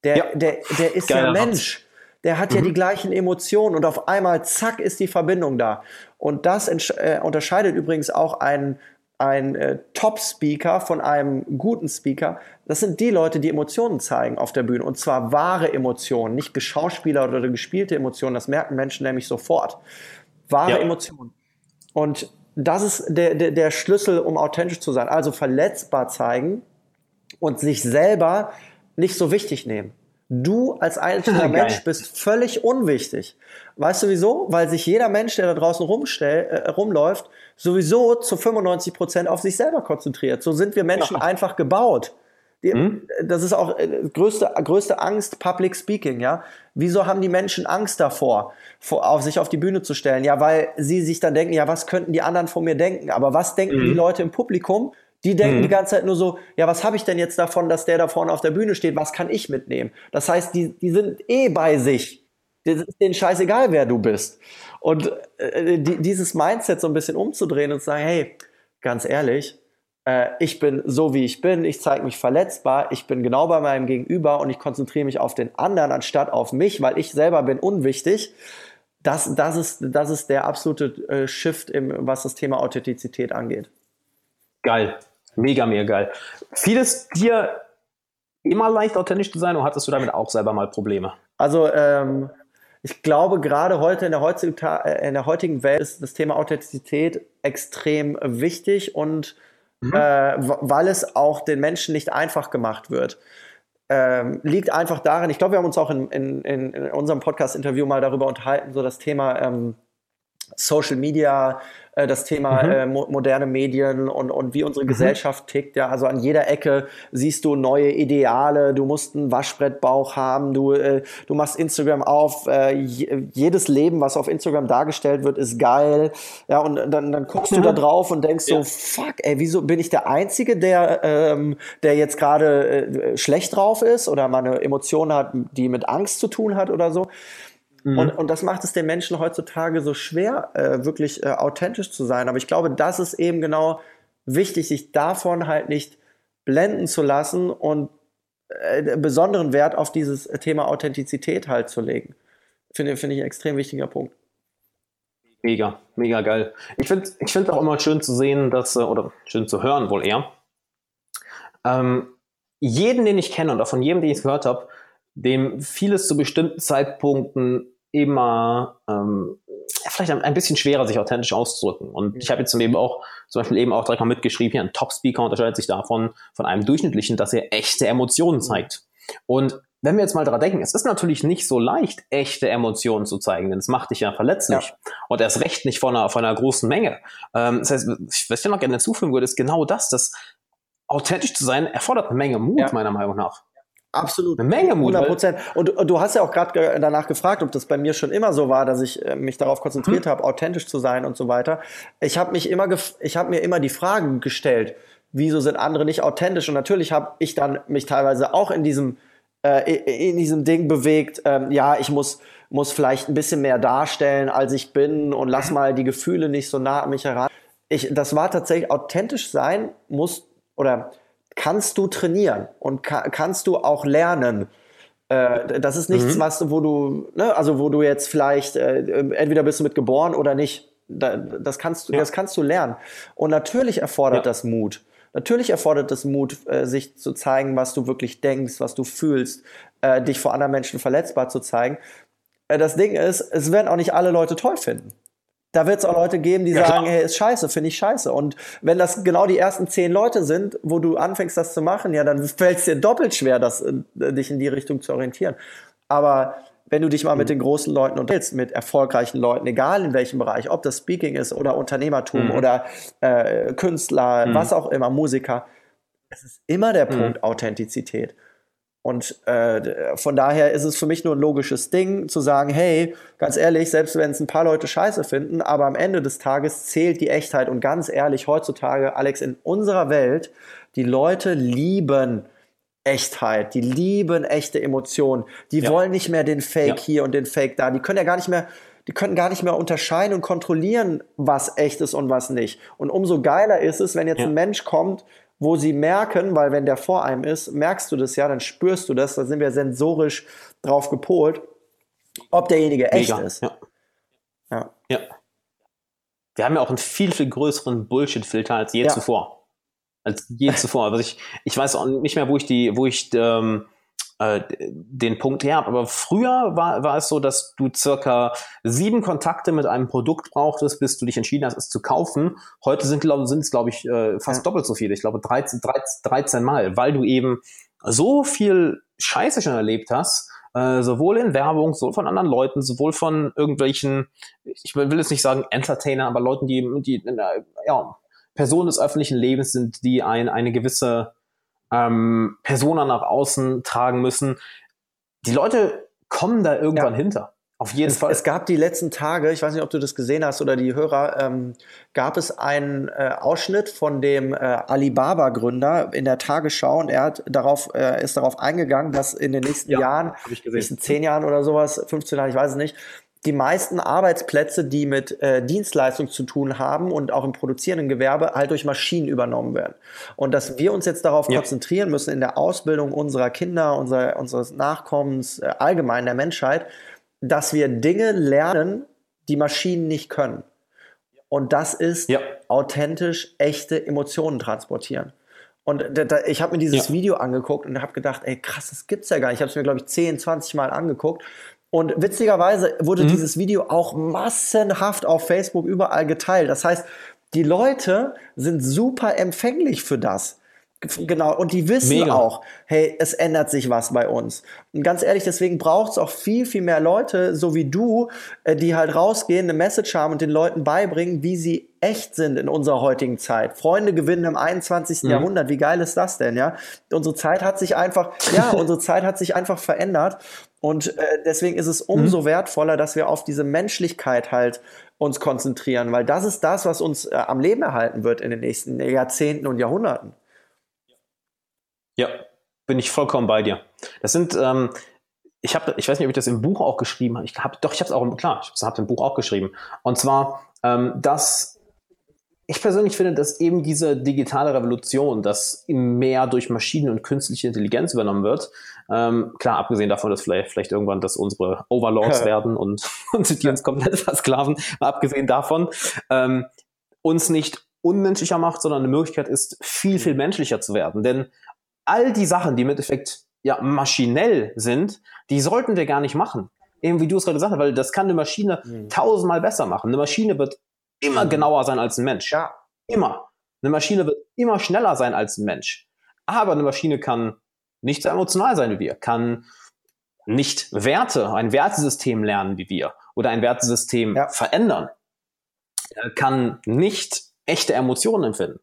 Speaker 2: der, ja. der, der ist Geiler ja Mensch. Der hat mhm. ja die gleichen Emotionen und auf einmal, zack, ist die Verbindung da. Und das äh, unterscheidet übrigens auch einen, ein äh, Top-Speaker von einem guten Speaker. Das sind die Leute, die Emotionen zeigen auf der Bühne. Und zwar wahre Emotionen, nicht geschauspieler oder gespielte Emotionen. Das merken Menschen nämlich sofort. Wahre ja. Emotionen. Und das ist der, der, der Schlüssel, um authentisch zu sein. Also verletzbar zeigen und sich selber nicht so wichtig nehmen. Du als einzelner Mensch bist völlig unwichtig. Weißt du wieso? Weil sich jeder Mensch, der da draußen rumstell, äh, rumläuft, sowieso zu 95 Prozent auf sich selber konzentriert. So sind wir Menschen Ach. einfach gebaut. Die, hm? Das ist auch äh, größte, größte Angst, Public Speaking, ja. Wieso haben die Menschen Angst davor, vor, auf sich auf die Bühne zu stellen? Ja, weil sie sich dann denken, ja, was könnten die anderen von mir denken? Aber was denken hm. die Leute im Publikum? Die denken mhm. die ganze Zeit nur so, ja, was habe ich denn jetzt davon, dass der da vorne auf der Bühne steht? Was kann ich mitnehmen? Das heißt, die, die sind eh bei sich. Das ist denen scheißegal, wer du bist. Und äh, die, dieses Mindset so ein bisschen umzudrehen und zu sagen, hey, ganz ehrlich, äh, ich bin so, wie ich bin, ich zeige mich verletzbar, ich bin genau bei meinem Gegenüber und ich konzentriere mich auf den anderen anstatt auf mich, weil ich selber bin unwichtig. Das, das, ist, das ist der absolute äh, Shift, im, was das Thema Authentizität angeht.
Speaker 1: Geil. Mega, mega geil. Fiel es dir immer leicht, authentisch zu sein oder hattest du damit auch selber mal Probleme?
Speaker 2: Also, ähm, ich glaube, gerade heute in der, heutigen, äh, in der heutigen Welt ist das Thema Authentizität extrem wichtig und mhm. äh, weil es auch den Menschen nicht einfach gemacht wird. ähm, liegt einfach darin, ich glaube, wir haben uns auch in, in, in unserem Podcast-Interview mal darüber unterhalten, so das Thema ähm, Social Media, äh, das Thema mhm. äh, mo moderne Medien und, und wie unsere mhm. Gesellschaft tickt. Ja, also an jeder Ecke siehst du neue Ideale. Du musst einen Waschbrettbauch haben. Du, äh, du machst Instagram auf. Äh, jedes Leben, was auf Instagram dargestellt wird, ist geil. Ja, und dann, dann guckst mhm. du da drauf und denkst ja. so, fuck, ey, wieso bin ich der Einzige, der, ähm, der jetzt gerade äh, schlecht drauf ist oder mal eine Emotion hat, die mit Angst zu tun hat oder so. Mhm. Und, und das macht es den Menschen heutzutage so schwer, äh, wirklich äh, authentisch zu sein. Aber ich glaube, das ist eben genau wichtig, sich davon halt nicht blenden zu lassen und äh, besonderen Wert auf dieses Thema Authentizität halt zu legen. Finde find ich ein extrem wichtiger Punkt.
Speaker 1: Mega, mega geil. Ich finde es ich auch immer schön zu sehen, dass, äh, oder schön zu hören wohl eher, ähm, jeden, den ich kenne und auch von jedem, den ich gehört habe, dem vieles zu bestimmten Zeitpunkten immer ähm, vielleicht ein, ein, bisschen schwerer, sich authentisch auszudrücken. Und ich habe jetzt eben auch zum Beispiel eben auch direkt mal mitgeschrieben, hier ein Top-Speaker unterscheidet sich davon von einem durchschnittlichen, dass er echte Emotionen zeigt. Und wenn wir jetzt mal daran denken, es ist natürlich nicht so leicht, echte Emotionen zu zeigen, denn es macht dich ja verletzlich. Ja. Und erst recht nicht von einer, von einer großen Menge. Ähm, das heißt, was ich noch gerne hinzufügen würde, ist genau das, dass authentisch zu sein erfordert eine Menge Mut, ja. meiner Meinung nach.
Speaker 2: Absolut. Eine Menge Mut. 100 Prozent. Und, und, du hast ja auch gerade danach gefragt, ob das bei mir schon immer so war, dass ich äh, mich darauf konzentriert hm. habe, authentisch zu sein und so weiter. Ich habe mich immer, ich habe mir immer die Fragen gestellt, wieso sind andere nicht authentisch? Und natürlich habe ich dann mich teilweise auch in diesem, äh, in diesem Ding bewegt. Ähm, ja, ich muss, muss vielleicht ein bisschen mehr darstellen, als ich bin und lass mal die Gefühle nicht so nah an mich heran. Ich, das war tatsächlich authentisch sein muss oder kannst du trainieren und ka kannst du auch lernen. Äh, das ist nichts, mhm. was, wo du, ne, also wo du jetzt vielleicht, äh, entweder bist du mit geboren oder nicht. Da, das, kannst, ja. das kannst du lernen. Und natürlich erfordert ja. das Mut. Natürlich erfordert es Mut, äh, sich zu zeigen, was du wirklich denkst, was du fühlst, äh, dich vor anderen Menschen verletzbar zu zeigen. Äh, das Ding ist, es werden auch nicht alle Leute toll finden da wird es auch Leute geben, die ja, sagen, klar. hey, ist scheiße, finde ich scheiße. Und wenn das genau die ersten zehn Leute sind, wo du anfängst, das zu machen, ja, dann fällt es dir doppelt schwer, das, äh, dich in die Richtung zu orientieren. Aber wenn du dich mal mhm. mit den großen Leuten unterhältst, mit erfolgreichen Leuten, egal in welchem Bereich, ob das Speaking ist oder Unternehmertum mhm. oder äh, Künstler, mhm. was auch immer, Musiker, es ist immer der mhm. Punkt Authentizität. Und äh, von daher ist es für mich nur ein logisches Ding zu sagen, hey, ganz ehrlich, selbst wenn es ein paar Leute scheiße finden, aber am Ende des Tages zählt die Echtheit. Und ganz ehrlich, heutzutage, Alex, in unserer Welt, die Leute lieben Echtheit, die lieben echte Emotionen. Die ja. wollen nicht mehr den Fake ja. hier und den Fake da. Die können ja gar nicht mehr, die können gar nicht mehr unterscheiden und kontrollieren, was echt ist und was nicht. Und umso geiler ist es, wenn jetzt ja. ein Mensch kommt, wo sie merken, weil wenn der vor einem ist, merkst du das ja, dann spürst du das, da sind wir sensorisch drauf gepolt, ob derjenige echt Mega. ist.
Speaker 1: Ja. ja. ja. Wir haben ja auch einen viel, viel größeren Bullshit-Filter als je ja. zuvor. Als je zuvor. Also ich, ich weiß auch nicht mehr, wo ich die, wo ich ähm, äh, den Punkt her. Aber früher war, war es so, dass du circa sieben Kontakte mit einem Produkt brauchtest, bis du dich entschieden hast, es zu kaufen. Heute sind es, glaube ich, äh, fast ja. doppelt so viele. Ich glaube 13, 13, 13 Mal, weil du eben so viel Scheiße schon erlebt hast, äh, sowohl in Werbung, sowohl von anderen Leuten, sowohl von irgendwelchen, ich will jetzt nicht sagen Entertainer, aber Leuten, die, die ja, Personen des öffentlichen Lebens sind, die ein, eine gewisse ähm, Persona nach außen tragen müssen. Die Leute kommen da irgendwann ja. hinter. Auf jeden
Speaker 2: es,
Speaker 1: Fall.
Speaker 2: Es gab die letzten Tage, ich weiß nicht, ob du das gesehen hast oder die Hörer, ähm, gab es einen äh, Ausschnitt von dem äh, Alibaba-Gründer in der Tagesschau und er hat darauf, äh, ist darauf eingegangen, dass in den nächsten ja, Jahren, nächsten zehn Jahren oder sowas, 15 Jahren, ich weiß es nicht, die meisten Arbeitsplätze, die mit äh, Dienstleistung zu tun haben und auch im produzierenden Gewerbe, halt durch Maschinen übernommen werden. Und dass wir uns jetzt darauf ja. konzentrieren müssen, in der Ausbildung unserer Kinder, unser, unseres Nachkommens, äh, allgemein der Menschheit, dass wir Dinge lernen, die Maschinen nicht können. Und das ist ja. authentisch echte Emotionen transportieren. Und da, da, ich habe mir dieses ja. Video angeguckt und habe gedacht, ey krass, das gibt's ja gar nicht. Ich habe es mir glaube ich 10, 20 Mal angeguckt und witzigerweise wurde mhm. dieses Video auch massenhaft auf Facebook überall geteilt. Das heißt, die Leute sind super empfänglich für das. Genau, und die wissen Mega. auch, hey, es ändert sich was bei uns. Und ganz ehrlich, deswegen braucht es auch viel, viel mehr Leute, so wie du, äh, die halt rausgehen, eine Message haben und den Leuten beibringen, wie sie echt sind in unserer heutigen Zeit. Freunde gewinnen im 21. Mhm. Jahrhundert. Wie geil ist das denn, ja? Unsere Zeit hat sich einfach, ja, unsere Zeit hat sich einfach verändert. Und äh, deswegen ist es umso mhm. wertvoller, dass wir auf diese Menschlichkeit halt uns konzentrieren, weil das ist das, was uns äh, am Leben erhalten wird in den nächsten Jahrzehnten und Jahrhunderten.
Speaker 1: Ja, bin ich vollkommen bei dir. Das sind, ähm, ich habe, ich weiß nicht, ob ich das im Buch auch geschrieben habe. Ich habe, doch, ich habe es auch, klar, ich habe es im Buch auch geschrieben. Und zwar, ähm, dass ich persönlich finde, dass eben diese digitale Revolution, dass mehr durch Maschinen und künstliche Intelligenz übernommen wird, ähm, klar, abgesehen davon, dass vielleicht, vielleicht irgendwann das unsere Overlords werden und, und die uns komplett versklaven, abgesehen davon, ähm, uns nicht unmenschlicher macht, sondern eine Möglichkeit ist, viel, viel menschlicher zu werden. Denn all die Sachen, die im Endeffekt ja maschinell sind, die sollten wir gar nicht machen. Eben wie du es gerade gesagt hast, weil das kann eine Maschine mhm. tausendmal besser machen. Eine Maschine wird immer mhm. genauer sein als ein Mensch. Ja. Immer. Eine Maschine wird immer schneller sein als ein Mensch. Aber eine Maschine kann nicht so emotional sein wie wir, kann nicht Werte, ein Wertesystem lernen wie wir oder ein Wertesystem ja. verändern, kann nicht echte Emotionen empfinden.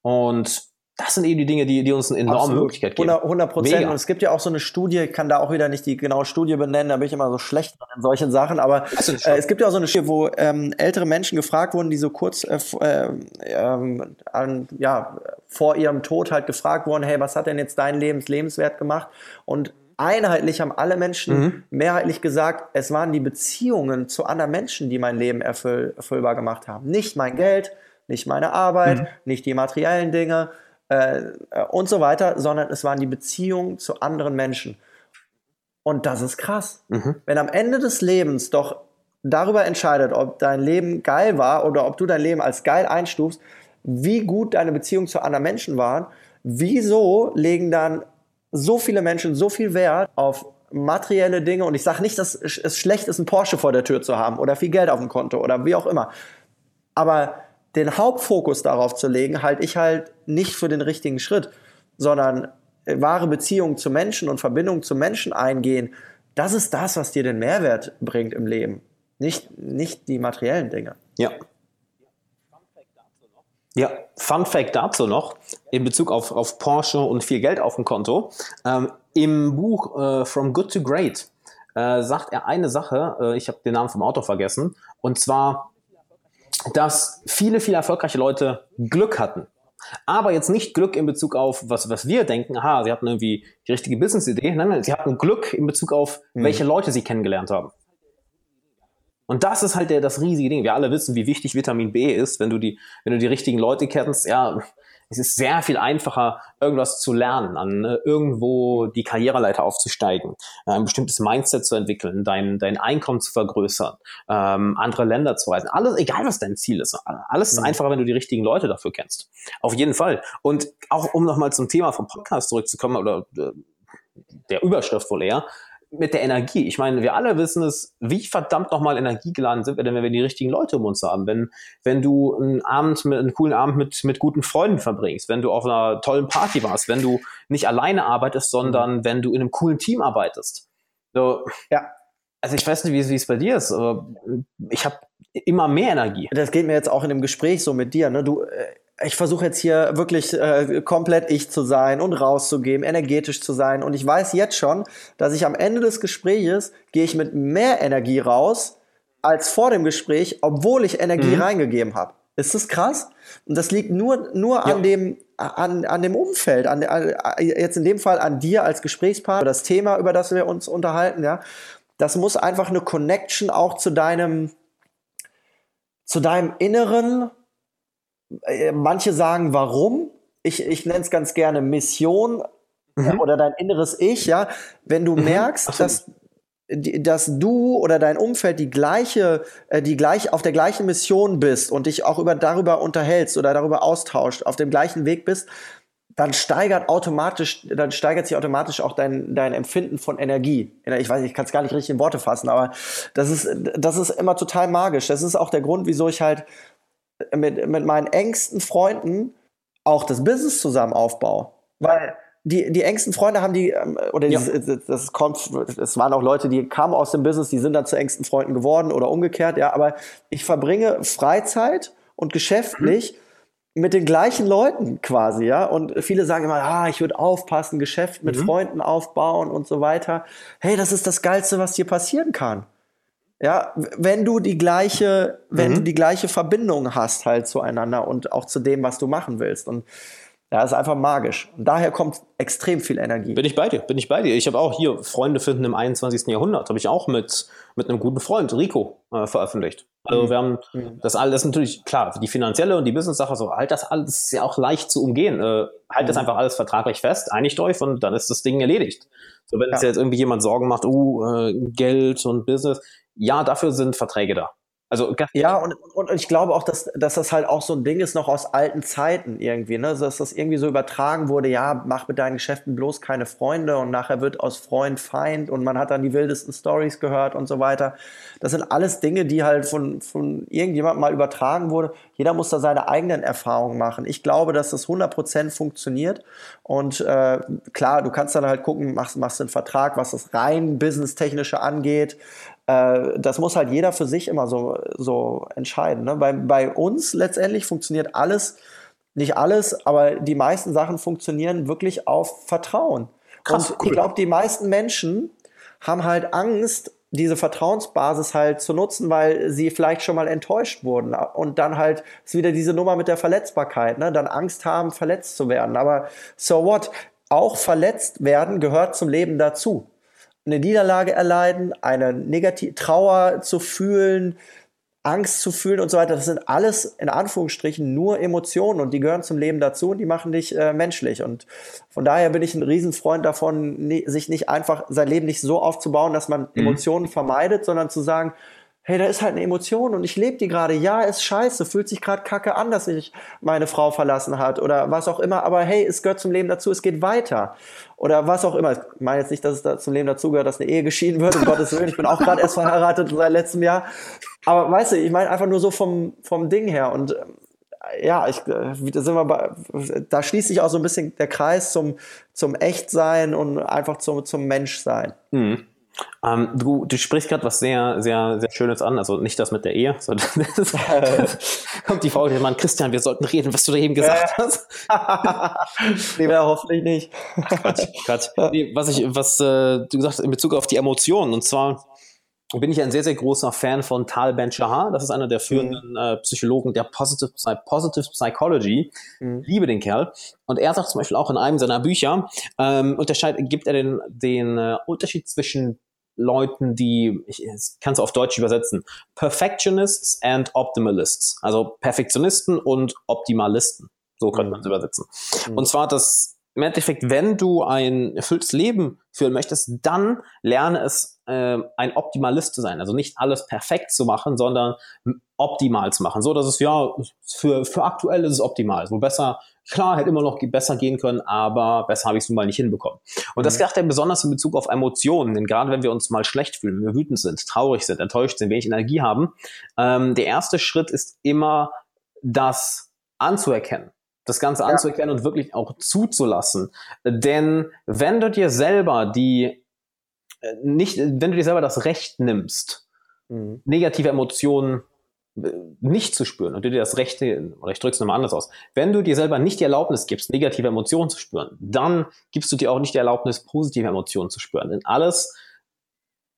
Speaker 1: Und das sind eben die Dinge, die, die uns eine enorme Absolut. Möglichkeit geben.
Speaker 2: 100 Prozent. Und es gibt ja auch so eine Studie, ich kann da auch wieder nicht die genaue Studie benennen, da bin ich immer so schlecht in solchen Sachen, aber äh, es gibt ja auch so eine Studie, wo ähm, ältere Menschen gefragt wurden, die so kurz äh, äh, an, ja, vor ihrem Tod halt gefragt wurden, hey, was hat denn jetzt dein Lebens lebenswert gemacht? Und einheitlich haben alle Menschen mhm. mehrheitlich gesagt, es waren die Beziehungen zu anderen Menschen, die mein Leben erfüll, erfüllbar gemacht haben. Nicht mein Geld, nicht meine Arbeit, mhm. nicht die materiellen Dinge, äh, und so weiter, sondern es waren die Beziehungen zu anderen Menschen. Und das ist krass. Mhm. Wenn am Ende des Lebens doch darüber entscheidet, ob dein Leben geil war oder ob du dein Leben als geil einstufst, wie gut deine Beziehungen zu anderen Menschen waren, wieso legen dann so viele Menschen so viel Wert auf materielle Dinge und ich sage nicht, dass es schlecht ist, einen Porsche vor der Tür zu haben oder viel Geld auf dem Konto oder wie auch immer. Aber den Hauptfokus darauf zu legen, halte ich halt nicht für den richtigen Schritt, sondern äh, wahre Beziehungen zu Menschen und Verbindungen zu Menschen eingehen, das ist das, was dir den Mehrwert bringt im Leben, nicht, nicht die materiellen Dinge.
Speaker 1: Ja. Ja, Fun Fact dazu noch, in Bezug auf, auf Porsche und viel Geld auf dem Konto. Ähm, Im Buch äh, From Good to Great äh, sagt er eine Sache, äh, ich habe den Namen vom Autor vergessen, und zwar, dass viele, viele erfolgreiche Leute Glück hatten. Aber jetzt nicht Glück in Bezug auf, was, was wir denken, aha, sie hatten irgendwie die richtige Business-Idee. Nein, nein, sie hatten Glück in Bezug auf, mhm. welche Leute sie kennengelernt haben. Und das ist halt der, das riesige Ding. Wir alle wissen, wie wichtig Vitamin B ist, wenn du die, wenn du die richtigen Leute kennst. Ja, es ist sehr viel einfacher, irgendwas zu lernen, an äh, irgendwo die Karriereleiter aufzusteigen, äh, ein bestimmtes Mindset zu entwickeln, dein, dein Einkommen zu vergrößern, ähm, andere Länder zu reisen. Alles, egal was dein Ziel ist. Alles ist mhm. einfacher, wenn du die richtigen Leute dafür kennst. Auf jeden Fall. Und auch um nochmal zum Thema vom Podcast zurückzukommen, oder äh, der Überschrift wohl eher, mit der Energie. Ich meine, wir alle wissen es, wie verdammt nochmal energiegeladen sind wir denn, wenn wir die richtigen Leute um uns haben. Wenn, wenn du einen Abend mit, einen coolen Abend mit, mit guten Freunden verbringst, wenn du auf einer tollen Party warst, wenn du nicht alleine arbeitest, sondern mhm. wenn du in einem coolen Team arbeitest. So, ja. Also ich weiß nicht, wie, es bei dir ist, aber ich habe immer mehr Energie.
Speaker 2: Das geht mir jetzt auch in dem Gespräch so mit dir. Ne? Du, äh, ich versuche jetzt hier wirklich äh, komplett ich zu sein und rauszugeben, energetisch zu sein. Und ich weiß jetzt schon, dass ich am Ende des Gespräches gehe ich mit mehr Energie raus als vor dem Gespräch, obwohl ich Energie mhm. reingegeben habe. Ist das krass? Und das liegt nur, nur ja. an dem, an, an dem Umfeld, an, an, jetzt in dem Fall an dir als Gesprächspartner, das Thema, über das wir uns unterhalten, ja. Das muss einfach eine Connection auch zu deinem, zu deinem inneren äh, manche sagen, warum? Ich, ich nenne es ganz gerne Mission mhm. oder dein inneres Ich, ja. Wenn du mhm. merkst, Absolut. dass dass du oder dein Umfeld die gleiche, äh, die gleich auf der gleichen Mission bist und dich auch über darüber unterhältst oder darüber austauscht, auf dem gleichen Weg bist, dann steigert automatisch, dann steigert sich automatisch auch dein, dein Empfinden von Energie. Ich weiß, ich kann es gar nicht richtig in Worte fassen, aber das ist, das ist immer total magisch. Das ist auch der Grund, wieso ich halt mit, mit meinen engsten Freunden auch das Business zusammen aufbaue. Weil die, die engsten Freunde haben die, ähm, oder ja. das, das kommt, es waren auch Leute, die kamen aus dem Business, die sind dann zu engsten Freunden geworden oder umgekehrt, ja, aber ich verbringe Freizeit und geschäftlich mhm. mit den gleichen Leuten quasi, ja. Und viele sagen immer, ah, ich würde aufpassen, Geschäft mit mhm. Freunden aufbauen und so weiter. Hey, das ist das Geilste, was dir passieren kann. Ja, wenn du die gleiche, wenn mhm. du die gleiche Verbindung hast halt zueinander und auch zu dem, was du machen willst. Und ja, ist einfach magisch. Und daher kommt extrem viel Energie.
Speaker 1: Bin ich bei dir, bin ich bei dir. Ich habe auch hier Freunde finden im 21. Jahrhundert, habe ich auch mit, mit einem guten Freund, Rico, äh, veröffentlicht. Also mhm. wir haben mhm. das alles natürlich, klar, die finanzielle und die Business-Sache, so halt das alles ist ja auch leicht zu umgehen. Äh, halt mhm. das einfach alles vertraglich fest, einigt euch und dann ist das Ding erledigt. So, wenn ja. jetzt irgendwie jemand Sorgen macht, uh, äh, Geld und Business, ja, dafür sind Verträge da.
Speaker 2: Also ja, und, und ich glaube auch, dass, dass das halt auch so ein Ding ist noch aus alten Zeiten irgendwie, ne? Dass das irgendwie so übertragen wurde, ja, mach mit deinen Geschäften bloß keine Freunde und nachher wird aus Freund Feind und man hat dann die wildesten Stories gehört und so weiter. Das sind alles Dinge, die halt von, von irgendjemandem mal übertragen wurde. Jeder muss da seine eigenen Erfahrungen machen. Ich glaube, dass das 100% funktioniert und äh, klar, du kannst dann halt gucken, machst, machst einen Vertrag, was das rein businesstechnische angeht, äh, das muss halt jeder für sich immer so, so entscheiden. Ne? Bei, bei uns letztendlich funktioniert alles, nicht alles, aber die meisten Sachen funktionieren wirklich auf Vertrauen. Krass, Und cool. ich glaube, die meisten Menschen haben halt Angst, diese Vertrauensbasis halt zu nutzen, weil sie vielleicht schon mal enttäuscht wurden. Und dann halt ist wieder diese Nummer mit der Verletzbarkeit, ne? Dann Angst haben, verletzt zu werden. Aber so what? Auch verletzt werden gehört zum Leben dazu eine Niederlage erleiden, eine negative Trauer zu fühlen, Angst zu fühlen und so weiter. Das sind alles in Anführungsstrichen nur Emotionen und die gehören zum Leben dazu und die machen dich äh, menschlich. Und von daher bin ich ein Riesenfreund davon, ne, sich nicht einfach sein Leben nicht so aufzubauen, dass man mhm. Emotionen vermeidet, sondern zu sagen, hey, da ist halt eine Emotion und ich lebe die gerade. Ja, ist scheiße, fühlt sich gerade kacke an, dass sich meine Frau verlassen hat oder was auch immer. Aber hey, es gehört zum Leben dazu, es geht weiter. Oder was auch immer. Ich meine jetzt nicht, dass es da zum Leben dazu gehört, dass eine Ehe geschieden wird, um Gottes Willen. Ich bin auch gerade erst verheiratet seit letztem Jahr. Aber weißt du, ich meine einfach nur so vom, vom Ding her. Und äh, ja, ich, äh, da sind wir bei, da schließt sich auch so ein bisschen der Kreis zum, zum Echtsein und einfach zum, zum Menschsein. Mhm.
Speaker 1: Ähm, du, du sprichst gerade was sehr, sehr, sehr Schönes an. Also nicht das mit der Ehe, sondern kommt die Frau, der Mann, Christian, wir sollten reden, was du da eben gesagt hast.
Speaker 2: nee, ja, hoffentlich nicht.
Speaker 1: Quatsch, Quatsch. Nee, was ich, was äh, du gesagt hast in Bezug auf die Emotionen, und zwar bin ich ein sehr, sehr großer Fan von Tal Ben-Shahar. Das ist einer der führenden mhm. äh, Psychologen der Positive, Positive Psychology. Mhm. Liebe den Kerl. Und er sagt zum Beispiel auch in einem seiner Bücher, ähm, unterscheidet, gibt er den, den äh, Unterschied zwischen Leuten, die, ich kann es auf Deutsch übersetzen, Perfectionists and Optimalists. Also Perfektionisten und Optimalisten. So könnte man es mhm. übersetzen. Mhm. Und zwar das, im Endeffekt, wenn du ein erfülltes Leben führen möchtest, dann lerne es, äh, ein Optimalist zu sein. Also nicht alles perfekt zu machen, sondern optimal zu machen. So, dass es ja, für, für aktuell ist es optimal. So besser Klar, hätte immer noch besser gehen können, aber besser habe ich es nun mal nicht hinbekommen. Und mhm. das dachte er besonders in Bezug auf Emotionen, denn gerade wenn wir uns mal schlecht fühlen, wenn wir wütend sind, traurig sind, enttäuscht sind, wenig Energie haben, ähm, der erste Schritt ist immer, das anzuerkennen das Ganze ja. anzuerkennen und wirklich auch zuzulassen. Denn wenn du dir selber die äh, nicht, wenn du dir selber das Recht nimmst, mhm. negative Emotionen nicht zu spüren und du dir das Rechte, oder ich drücke es nochmal anders aus, wenn du dir selber nicht die Erlaubnis gibst, negative Emotionen zu spüren, dann gibst du dir auch nicht die Erlaubnis, positive Emotionen zu spüren. Denn alles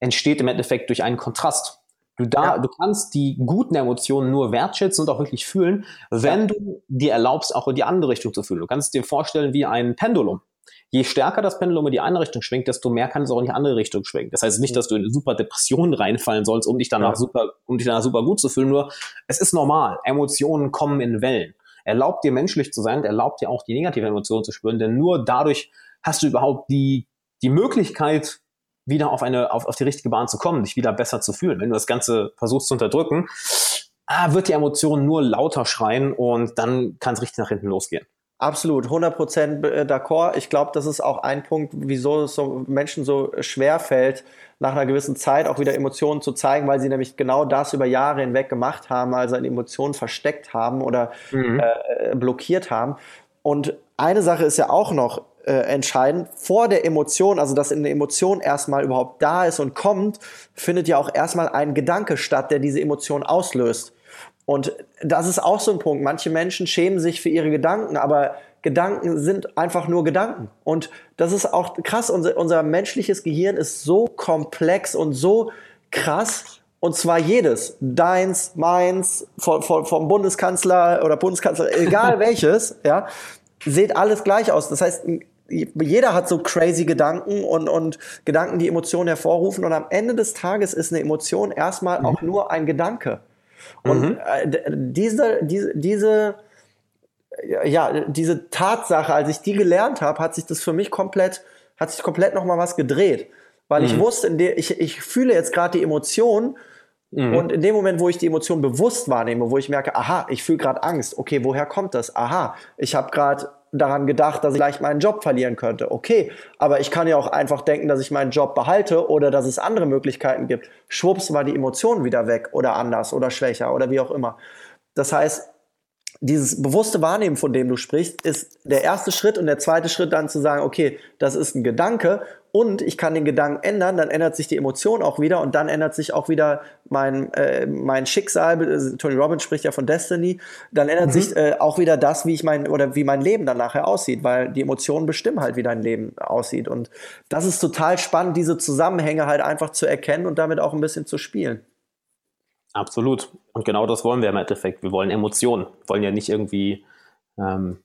Speaker 1: entsteht im Endeffekt durch einen Kontrast. Du, da, ja. du kannst die guten Emotionen nur wertschätzen und auch wirklich fühlen, wenn ja. du dir erlaubst, auch in die andere Richtung zu fühlen. Du kannst dir vorstellen wie ein Pendulum je stärker das Pendel in die eine Richtung schwingt, desto mehr kann es auch in die andere Richtung schwingen. Das heißt nicht, dass du in eine super Depression reinfallen sollst, um dich danach ja. super, um dich danach super gut zu fühlen. Nur es ist normal. Emotionen kommen in Wellen. Erlaubt dir menschlich zu sein, erlaubt dir auch die negative Emotionen zu spüren, denn nur dadurch hast du überhaupt die, die Möglichkeit, wieder auf eine, auf, auf die richtige Bahn zu kommen, dich wieder besser zu fühlen. Wenn du das Ganze versuchst zu unterdrücken, ah, wird die Emotion nur lauter schreien und dann kann es richtig nach hinten losgehen.
Speaker 2: Absolut, 100% äh, d'accord. Ich glaube, das ist auch ein Punkt, wieso es so Menschen so schwer fällt, nach einer gewissen Zeit auch wieder Emotionen zu zeigen, weil sie nämlich genau das über Jahre hinweg gemacht haben, also eine Emotion versteckt haben oder mhm. äh, blockiert haben. Und eine Sache ist ja auch noch äh, entscheidend, vor der Emotion, also dass eine Emotion erstmal überhaupt da ist und kommt, findet ja auch erstmal ein Gedanke statt, der diese Emotion auslöst. Und das ist auch so ein Punkt. Manche Menschen schämen sich für ihre Gedanken, aber Gedanken sind einfach nur Gedanken. Und das ist auch krass. Unser, unser menschliches Gehirn ist so komplex und so krass. Und zwar jedes. Deins, meins, vom, vom Bundeskanzler oder Bundeskanzler, egal welches, ja, sieht alles gleich aus. Das heißt, jeder hat so crazy Gedanken und, und Gedanken, die Emotionen hervorrufen. Und am Ende des Tages ist eine Emotion erstmal mhm. auch nur ein Gedanke. Und mhm. äh, diese, diese, diese, ja, diese Tatsache, als ich die gelernt habe, hat sich das für mich komplett, hat sich komplett nochmal was gedreht. Weil mhm. ich wusste, in der, ich, ich fühle jetzt gerade die Emotion Mhm. Und in dem Moment, wo ich die Emotion bewusst wahrnehme, wo ich merke, aha, ich fühle gerade Angst, okay, woher kommt das? Aha, ich habe gerade daran gedacht, dass ich gleich meinen Job verlieren könnte. Okay, aber ich kann ja auch einfach denken, dass ich meinen Job behalte oder dass es andere Möglichkeiten gibt. Schwupps war die Emotion wieder weg oder anders oder schwächer oder wie auch immer. Das heißt, dieses bewusste Wahrnehmen, von dem du sprichst, ist der erste Schritt und der zweite Schritt dann zu sagen, okay, das ist ein Gedanke und ich kann den Gedanken ändern, dann ändert sich die Emotion auch wieder und dann ändert sich auch wieder mein, äh, mein Schicksal. Äh, Tony Robbins spricht ja von Destiny. Dann ändert mhm. sich äh, auch wieder das, wie ich mein oder wie mein Leben dann nachher aussieht, weil die Emotionen bestimmen halt, wie dein Leben aussieht. Und das ist total spannend, diese Zusammenhänge halt einfach zu erkennen und damit auch ein bisschen zu spielen.
Speaker 1: Absolut. Und genau das wollen wir im Endeffekt. Wir wollen Emotionen. Wir wollen ja nicht irgendwie, ähm,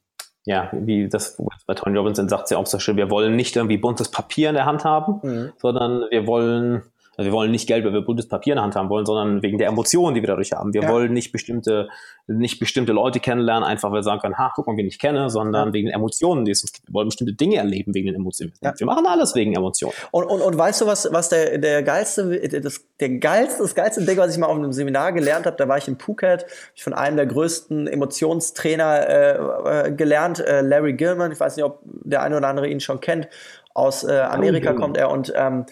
Speaker 1: ja, wie das bei Tony Robinson sagt ja auch so schön, wir wollen nicht irgendwie buntes Papier in der Hand haben, mhm. sondern wir wollen also wir wollen nicht Geld, weil wir buntes Papier in der Hand haben wollen, sondern wegen der Emotionen, die wir dadurch haben. Wir ja. wollen nicht bestimmte, nicht bestimmte Leute kennenlernen, einfach weil wir sagen können, ha, guck mal, wen ich kenne, sondern ja. wegen den Emotionen, die es uns gibt. Wir wollen bestimmte Dinge erleben wegen den Emotionen. Ja. Wir machen alles wegen Emotionen.
Speaker 2: Und, und, und weißt du, was, was der, der geilste, das, der geilste, das geilste Ding, was ich mal auf einem Seminar gelernt habe, da war ich in Phuket, ich von einem der größten Emotionstrainer äh, äh, gelernt, äh, Larry Gilman, ich weiß nicht, ob der eine oder andere ihn schon kennt, aus äh, Amerika kommt er und ähm,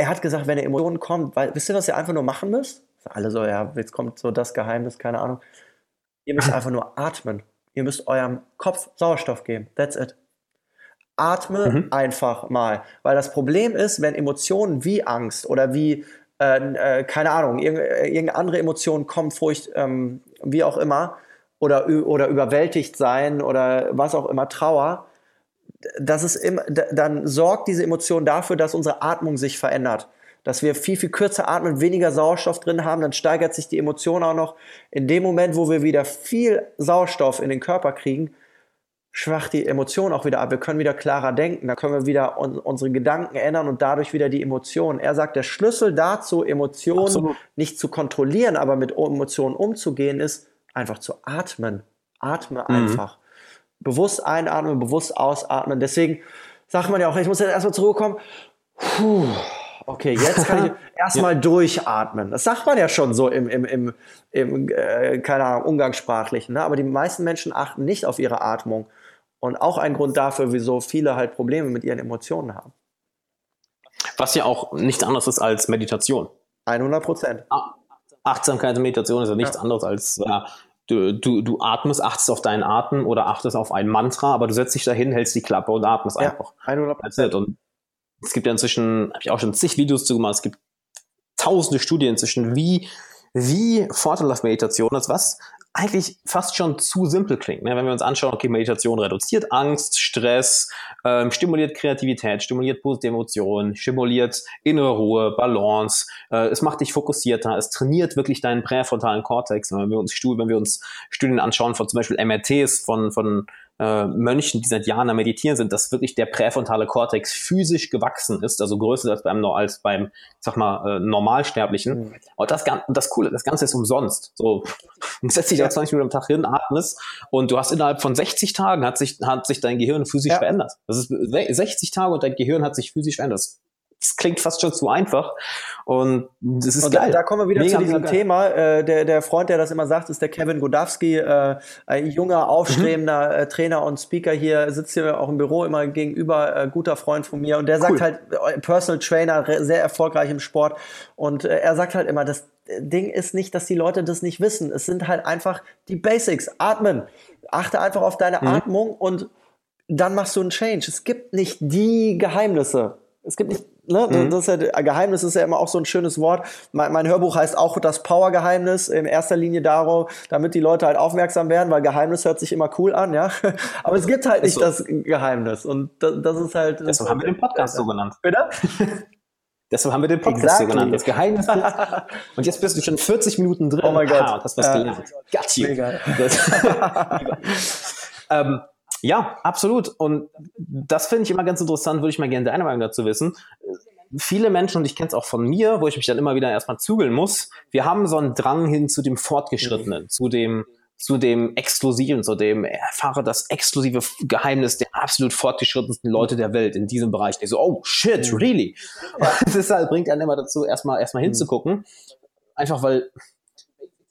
Speaker 2: er hat gesagt, wenn eine Emotion kommt, weil, wisst ihr, was ihr einfach nur machen müsst? Alle so, ja, jetzt kommt so das Geheimnis, keine Ahnung. Ihr müsst einfach nur atmen. Ihr müsst eurem Kopf Sauerstoff geben. That's it. Atme mhm. einfach mal. Weil das Problem ist, wenn Emotionen wie Angst oder wie, äh, äh, keine Ahnung, irgendeine andere Emotion kommen, Furcht, ähm, wie auch immer, oder, oder überwältigt sein oder was auch immer, Trauer, das ist immer, dann sorgt diese Emotion dafür, dass unsere Atmung sich verändert. Dass wir viel, viel kürzer atmen, weniger Sauerstoff drin haben, dann steigert sich die Emotion auch noch. In dem Moment, wo wir wieder viel Sauerstoff in den Körper kriegen, schwacht die Emotion auch wieder ab. Wir können wieder klarer denken, da können wir wieder un unsere Gedanken ändern und dadurch wieder die Emotionen. Er sagt, der Schlüssel dazu, Emotionen Absolut. nicht zu kontrollieren, aber mit Emotionen umzugehen, ist einfach zu atmen. Atme mhm. einfach bewusst einatmen, bewusst ausatmen. Deswegen sagt man ja auch, ich muss jetzt erstmal zurückkommen. Puh, okay, jetzt kann ich erstmal ja. durchatmen. Das sagt man ja schon so im, im, im, im äh, keine Ahnung, umgangssprachlichen. Ne? Aber die meisten Menschen achten nicht auf ihre Atmung. Und auch ein Grund dafür, wieso viele halt Probleme mit ihren Emotionen haben.
Speaker 1: Was ja auch nichts anderes ist als Meditation.
Speaker 2: 100 Prozent.
Speaker 1: Achtsamkeit und Meditation ist ja nichts ja. anderes als äh, du, du, du atmest, achtest auf deinen Atem oder achtest auf ein Mantra, aber du setzt dich dahin, hältst die Klappe und atmest ja, einfach. 100%. Und es gibt ja inzwischen, habe ich auch schon zig Videos zu gemacht, es gibt tausende Studien inzwischen, wie, wie vorteilhaft Meditation ist, was eigentlich fast schon zu simpel klingt. Ne? Wenn wir uns anschauen, okay, Meditation reduziert Angst, Stress, ähm, stimuliert Kreativität, stimuliert positive Emotionen, stimuliert innere Ruhe, Balance, äh, es macht dich fokussierter, es trainiert wirklich deinen präfrontalen Kortex. Wenn wir uns, wenn wir uns Studien anschauen von zum Beispiel MRTs von, von äh, Mönchen, die seit Jahren am Meditieren sind, dass wirklich der präfrontale Kortex physisch gewachsen ist, also größer als beim, als beim sag mal, äh, Normalsterblichen. Mhm. Und das, das Coole, das Ganze ist umsonst. So, du setzt dich ja. 20 Minuten am Tag hin, atmest und du hast innerhalb von 60 Tagen hat sich, hat sich dein Gehirn physisch ja. verändert. Das ist 60 Tage und dein Gehirn hat sich physisch verändert das klingt fast schon zu einfach. Und das ist und geil.
Speaker 2: Da, da kommen wir wieder mega, zu diesem Thema. Äh, der, der Freund, der das immer sagt, ist der Kevin Godowski, äh, ein junger, aufstrebender mhm. äh, Trainer und Speaker hier, sitzt hier auch im Büro immer gegenüber, äh, guter Freund von mir. Und der sagt halt, äh, Personal Trainer, sehr erfolgreich im Sport. Und äh, er sagt halt immer, das Ding ist nicht, dass die Leute das nicht wissen. Es sind halt einfach die Basics. Atmen achte einfach auf deine mhm. Atmung und dann machst du einen Change. Es gibt nicht die Geheimnisse. Es gibt nicht, ne, mhm. das ist ja, Geheimnis ist ja immer auch so ein schönes Wort. Mein, mein Hörbuch heißt auch das Power-Geheimnis, in erster Linie darum, damit die Leute halt aufmerksam werden, weil Geheimnis hört sich immer cool an, ja. Aber es gibt halt nicht so. das Geheimnis. Und das, das ist halt.
Speaker 1: Deshalb haben wir den Podcast so genannt. Bitte? Deshalb haben wir den Podcast exactly. so genannt. Das Geheimnis. und jetzt bist du schon 40 Minuten drin.
Speaker 2: Oh mein Gott.
Speaker 1: und hast was gelernt. Got you. Mega. ähm, ja, absolut. Und das finde ich immer ganz interessant, würde ich mal gerne deine Meinung dazu wissen. Viele Menschen, und ich kenne es auch von mir, wo ich mich dann immer wieder erstmal zügeln muss, wir haben so einen Drang hin zu dem Fortgeschrittenen, mhm. zu dem, zu dem Exklusiven, zu dem erfahre das exklusive Geheimnis der absolut fortgeschrittensten Leute der Welt in diesem Bereich. Die so, oh shit, mhm. really? Das halt, bringt einen immer dazu, erstmal erstmal mhm. hinzugucken. Einfach weil,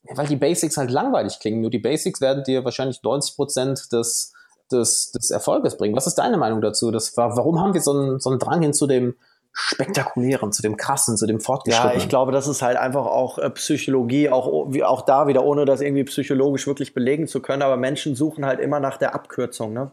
Speaker 1: weil die Basics halt langweilig klingen. Nur die Basics werden dir wahrscheinlich 90 Prozent des, des, des Erfolges bringen. Was ist deine Meinung dazu? Das war, warum haben wir so einen, so einen Drang hin zu dem spektakulären, zu dem krassen, zu dem fortgeschrittenen.
Speaker 2: Ja, ich glaube, das ist halt einfach auch äh, Psychologie, auch, wie, auch da wieder, ohne das irgendwie psychologisch wirklich belegen zu können, aber Menschen suchen halt immer nach der Abkürzung, ne?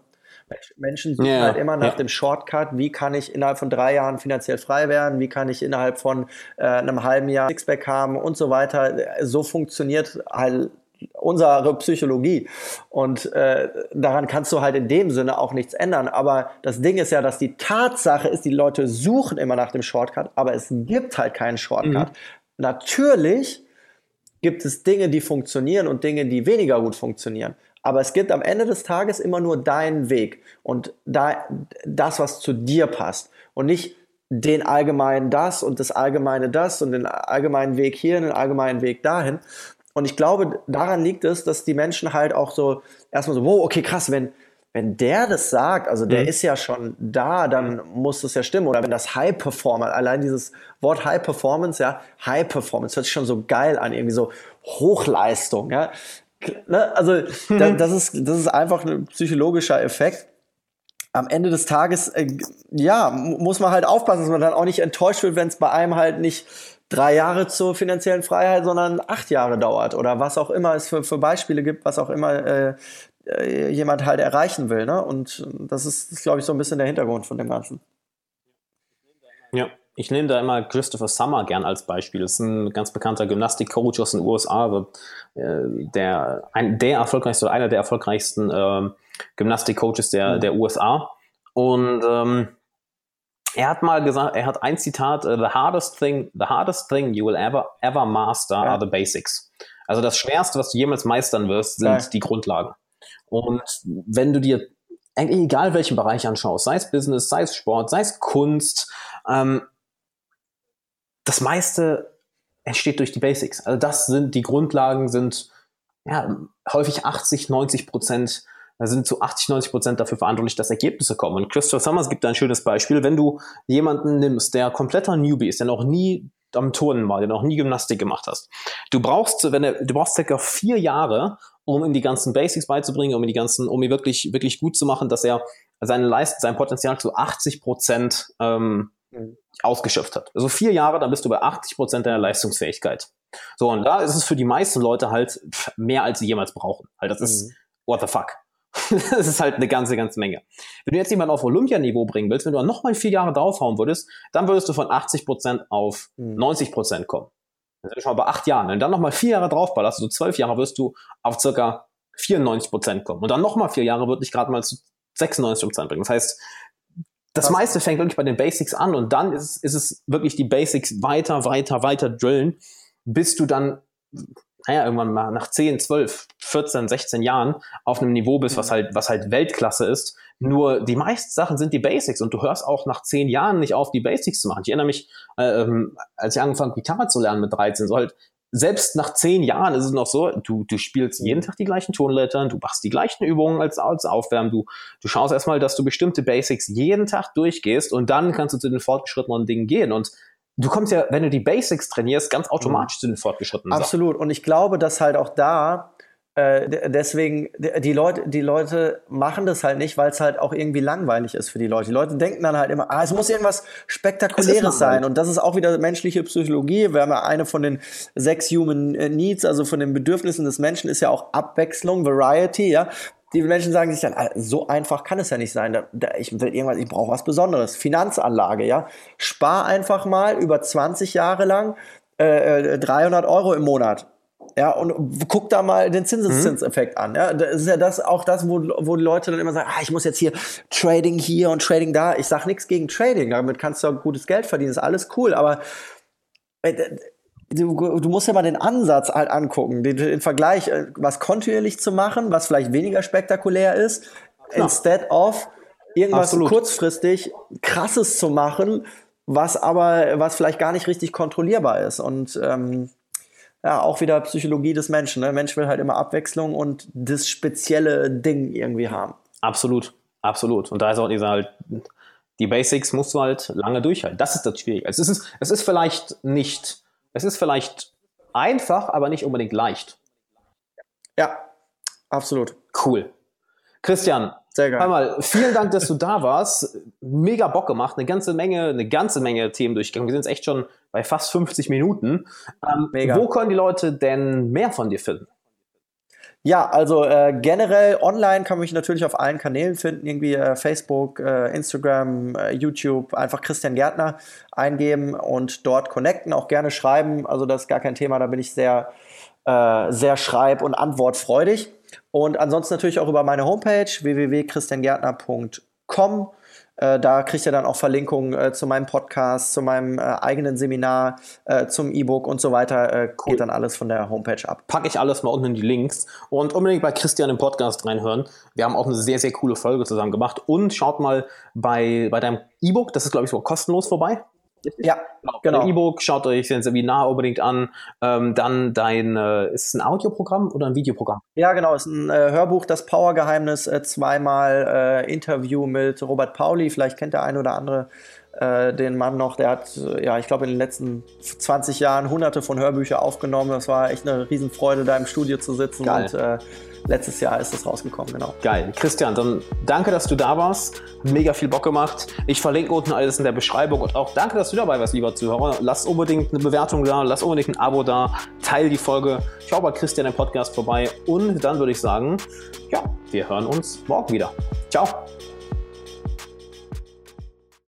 Speaker 2: Menschen suchen ja, halt immer nach ja. dem Shortcut, wie kann ich innerhalb von drei Jahren finanziell frei werden, wie kann ich innerhalb von äh, einem halben Jahr Sixpack haben und so weiter. So funktioniert halt unsere Psychologie. Und äh, daran kannst du halt in dem Sinne auch nichts ändern. Aber das Ding ist ja, dass die Tatsache ist, die Leute suchen immer nach dem Shortcut, aber es gibt halt keinen Shortcut. Mhm. Natürlich gibt es Dinge, die funktionieren und Dinge, die weniger gut funktionieren. Aber es gibt am Ende des Tages immer nur deinen Weg und da, das, was zu dir passt. Und nicht den allgemeinen das und das allgemeine das und den allgemeinen Weg hier und den allgemeinen Weg dahin, und ich glaube, daran liegt es, dass die Menschen halt auch so erstmal so, wow, okay, krass, wenn, wenn der das sagt, also der mhm. ist ja schon da, dann muss das ja stimmen. Oder wenn das High Performer, allein dieses Wort High Performance, ja, High Performance hört sich schon so geil an, irgendwie so Hochleistung, ja. Ne? Also mhm. da, das, ist, das ist einfach ein psychologischer Effekt. Am Ende des Tages, äh, ja, muss man halt aufpassen, dass man dann auch nicht enttäuscht wird, wenn es bei einem halt nicht drei Jahre zur finanziellen Freiheit, sondern acht Jahre dauert oder was auch immer es für, für Beispiele gibt, was auch immer äh, äh, jemand halt erreichen will. Ne? Und das ist, ist glaube ich, so ein bisschen der Hintergrund von dem Ganzen.
Speaker 1: Ja, ich nehme da immer Christopher Summer gern als Beispiel. Das ist ein ganz bekannter Gymnastikcoach aus den USA, äh, der, ein, der erfolgreichste oder einer der erfolgreichsten äh, Gymnastikcoaches der, mhm. der USA. Und ähm, er hat mal gesagt, er hat ein Zitat, uh, the hardest thing, the hardest thing you will ever, ever master ja. are the basics. Also das Schwerste, was du jemals meistern wirst, sind ja. die Grundlagen. Und wenn du dir eigentlich egal welchen Bereich anschaust, sei es Business, sei es Sport, sei es Kunst, ähm, das meiste entsteht durch die Basics. Also das sind, die Grundlagen sind ja, häufig 80, 90 Prozent sind zu 80, 90 Prozent dafür verantwortlich, dass Ergebnisse kommen. Und Christopher Summers gibt da ein schönes Beispiel. Wenn du jemanden nimmst, der kompletter Newbie ist, der noch nie am Turnen war, der noch nie Gymnastik gemacht hast. Du brauchst, wenn er, du brauchst circa vier Jahre, um ihm die ganzen Basics beizubringen, um ihm die ganzen, um ihn wirklich, wirklich gut zu machen, dass er seine Leist, sein Potenzial zu 80 Prozent ähm, mhm. ausgeschöpft hat. Also vier Jahre, dann bist du bei 80 Prozent deiner Leistungsfähigkeit. So, und da ist es für die meisten Leute halt mehr, als sie jemals brauchen. Weil das ist, mhm. what the fuck. das ist halt eine ganze, ganze Menge. Wenn du jetzt jemanden auf Olympianiveau bringen willst, wenn du dann nochmal vier Jahre draufhauen würdest, dann würdest du von 80% auf mhm. 90% kommen. Dann sind wir schon mal bei acht Jahren. Wenn du dann nochmal vier Jahre draufballerst, also zwölf Jahre, wirst du auf circa 94% kommen. Und dann nochmal vier Jahre würde ich gerade mal zu 96% bringen. Das heißt, das meiste fängt wirklich bei den Basics an und dann ist ist es wirklich die Basics weiter, weiter, weiter drillen, bis du dann naja, irgendwann mal nach 10, 12, 14, 16 Jahren auf einem Niveau bist, was halt, was halt Weltklasse ist. Nur die meisten Sachen sind die Basics und du hörst auch nach 10 Jahren nicht auf, die Basics zu machen. Ich erinnere mich, äh, ähm, als ich angefangen Gitarre zu lernen mit 13, so halt, selbst nach 10 Jahren ist es noch so, du, du spielst jeden Tag die gleichen Tonlettern, du machst die gleichen Übungen als, als Aufwärmen, du, du schaust erstmal, dass du bestimmte Basics jeden Tag durchgehst und dann kannst du zu den fortgeschrittenen Dingen gehen und du kommst ja, wenn du die Basics trainierst, ganz automatisch mhm. zu den fortgeschrittenen
Speaker 2: Absolut. Sachen. Und ich glaube, dass halt auch da äh, deswegen, die Leute, die Leute machen das halt nicht, weil es halt auch irgendwie langweilig ist für die Leute. Die Leute denken dann halt immer, ah, es muss irgendwas Spektakuläres sein. Und das ist auch wieder menschliche Psychologie. Wir haben ja eine von den sechs Human Needs, also von den Bedürfnissen des Menschen, ist ja auch Abwechslung, Variety, ja. Die Menschen sagen sich dann, ah, so einfach kann es ja nicht sein. ich will irgendwas, ich brauche was Besonderes. Finanzanlage, ja. Spar einfach mal über 20 Jahre lang äh, 300 äh, Euro im Monat. Ja, und guck da mal den Zinseszinseffekt mhm. an. Ja, das ist ja das auch das, wo, wo die Leute dann immer sagen, ah, ich muss jetzt hier Trading hier und Trading da. Ich sag nichts gegen Trading, damit kannst du auch gutes Geld verdienen, ist alles cool, aber äh, du, du musst ja mal den Ansatz halt angucken, den, den Vergleich, äh, was kontinuierlich zu machen, was vielleicht weniger spektakulär ist, ja. instead of irgendwas Absolut. kurzfristig krasses zu machen, was aber, was vielleicht gar nicht richtig kontrollierbar ist. Und ähm, ja, auch wieder Psychologie des Menschen. Ne? Der Mensch will halt immer Abwechslung und das spezielle Ding irgendwie haben.
Speaker 1: Absolut, absolut. Und da ist auch dieser halt, die Basics musst du halt lange durchhalten. Das ist das Schwierige. Es ist, es ist vielleicht nicht es ist vielleicht einfach, aber nicht unbedingt leicht.
Speaker 2: Ja, absolut.
Speaker 1: Cool. Christian, sehr geil. Einmal, vielen Dank, dass du da warst. Mega Bock gemacht, eine ganze Menge, eine ganze Menge Themen durchgegangen. Wir sind jetzt echt schon bei fast 50 Minuten. Ähm, Mega. Wo können die Leute denn mehr von dir finden?
Speaker 2: Ja, also äh, generell online kann man mich natürlich auf allen Kanälen finden, irgendwie äh, Facebook, äh, Instagram, äh, YouTube, einfach Christian Gärtner eingeben und dort connecten, auch gerne schreiben. Also das ist gar kein Thema, da bin ich sehr, äh, sehr schreib- und antwortfreudig. Und ansonsten natürlich auch über meine Homepage www.christiangärtner.com. Äh, da kriegt ihr dann auch Verlinkungen äh, zu meinem Podcast, zu meinem äh, eigenen Seminar, äh, zum E-Book und so weiter. Äh, cool. Geht dann alles von der Homepage ab.
Speaker 1: Packe ich alles mal unten in die Links und unbedingt bei Christian im Podcast reinhören. Wir haben auch eine sehr, sehr coole Folge zusammen gemacht. Und schaut mal bei, bei deinem E-Book, das ist, glaube ich, so kostenlos vorbei.
Speaker 2: Ja,
Speaker 1: genau. genau. E-Book, schaut euch ein Seminar unbedingt an. Ähm, dann dein, äh, ist es ein Audioprogramm oder ein Videoprogramm?
Speaker 2: Ja, genau, ist ein äh, Hörbuch, das Powergeheimnis, äh, zweimal äh, Interview mit Robert Pauli. Vielleicht kennt der eine oder andere äh, den Mann noch. Der hat, äh, ja, ich glaube, in den letzten 20 Jahren hunderte von Hörbüchern aufgenommen. Das war echt eine Riesenfreude, da im Studio zu sitzen Geil. und letztes Jahr ist es rausgekommen, genau.
Speaker 1: Geil. Christian, dann danke, dass du da warst. Mega viel Bock gemacht. Ich verlinke unten alles in der Beschreibung und auch danke, dass du dabei warst, lieber Zuhörer. Lass unbedingt eine Bewertung da, lass unbedingt ein Abo da, teil die Folge, schau bei Christian im Podcast vorbei und dann würde ich sagen, ja, wir hören uns morgen wieder. Ciao.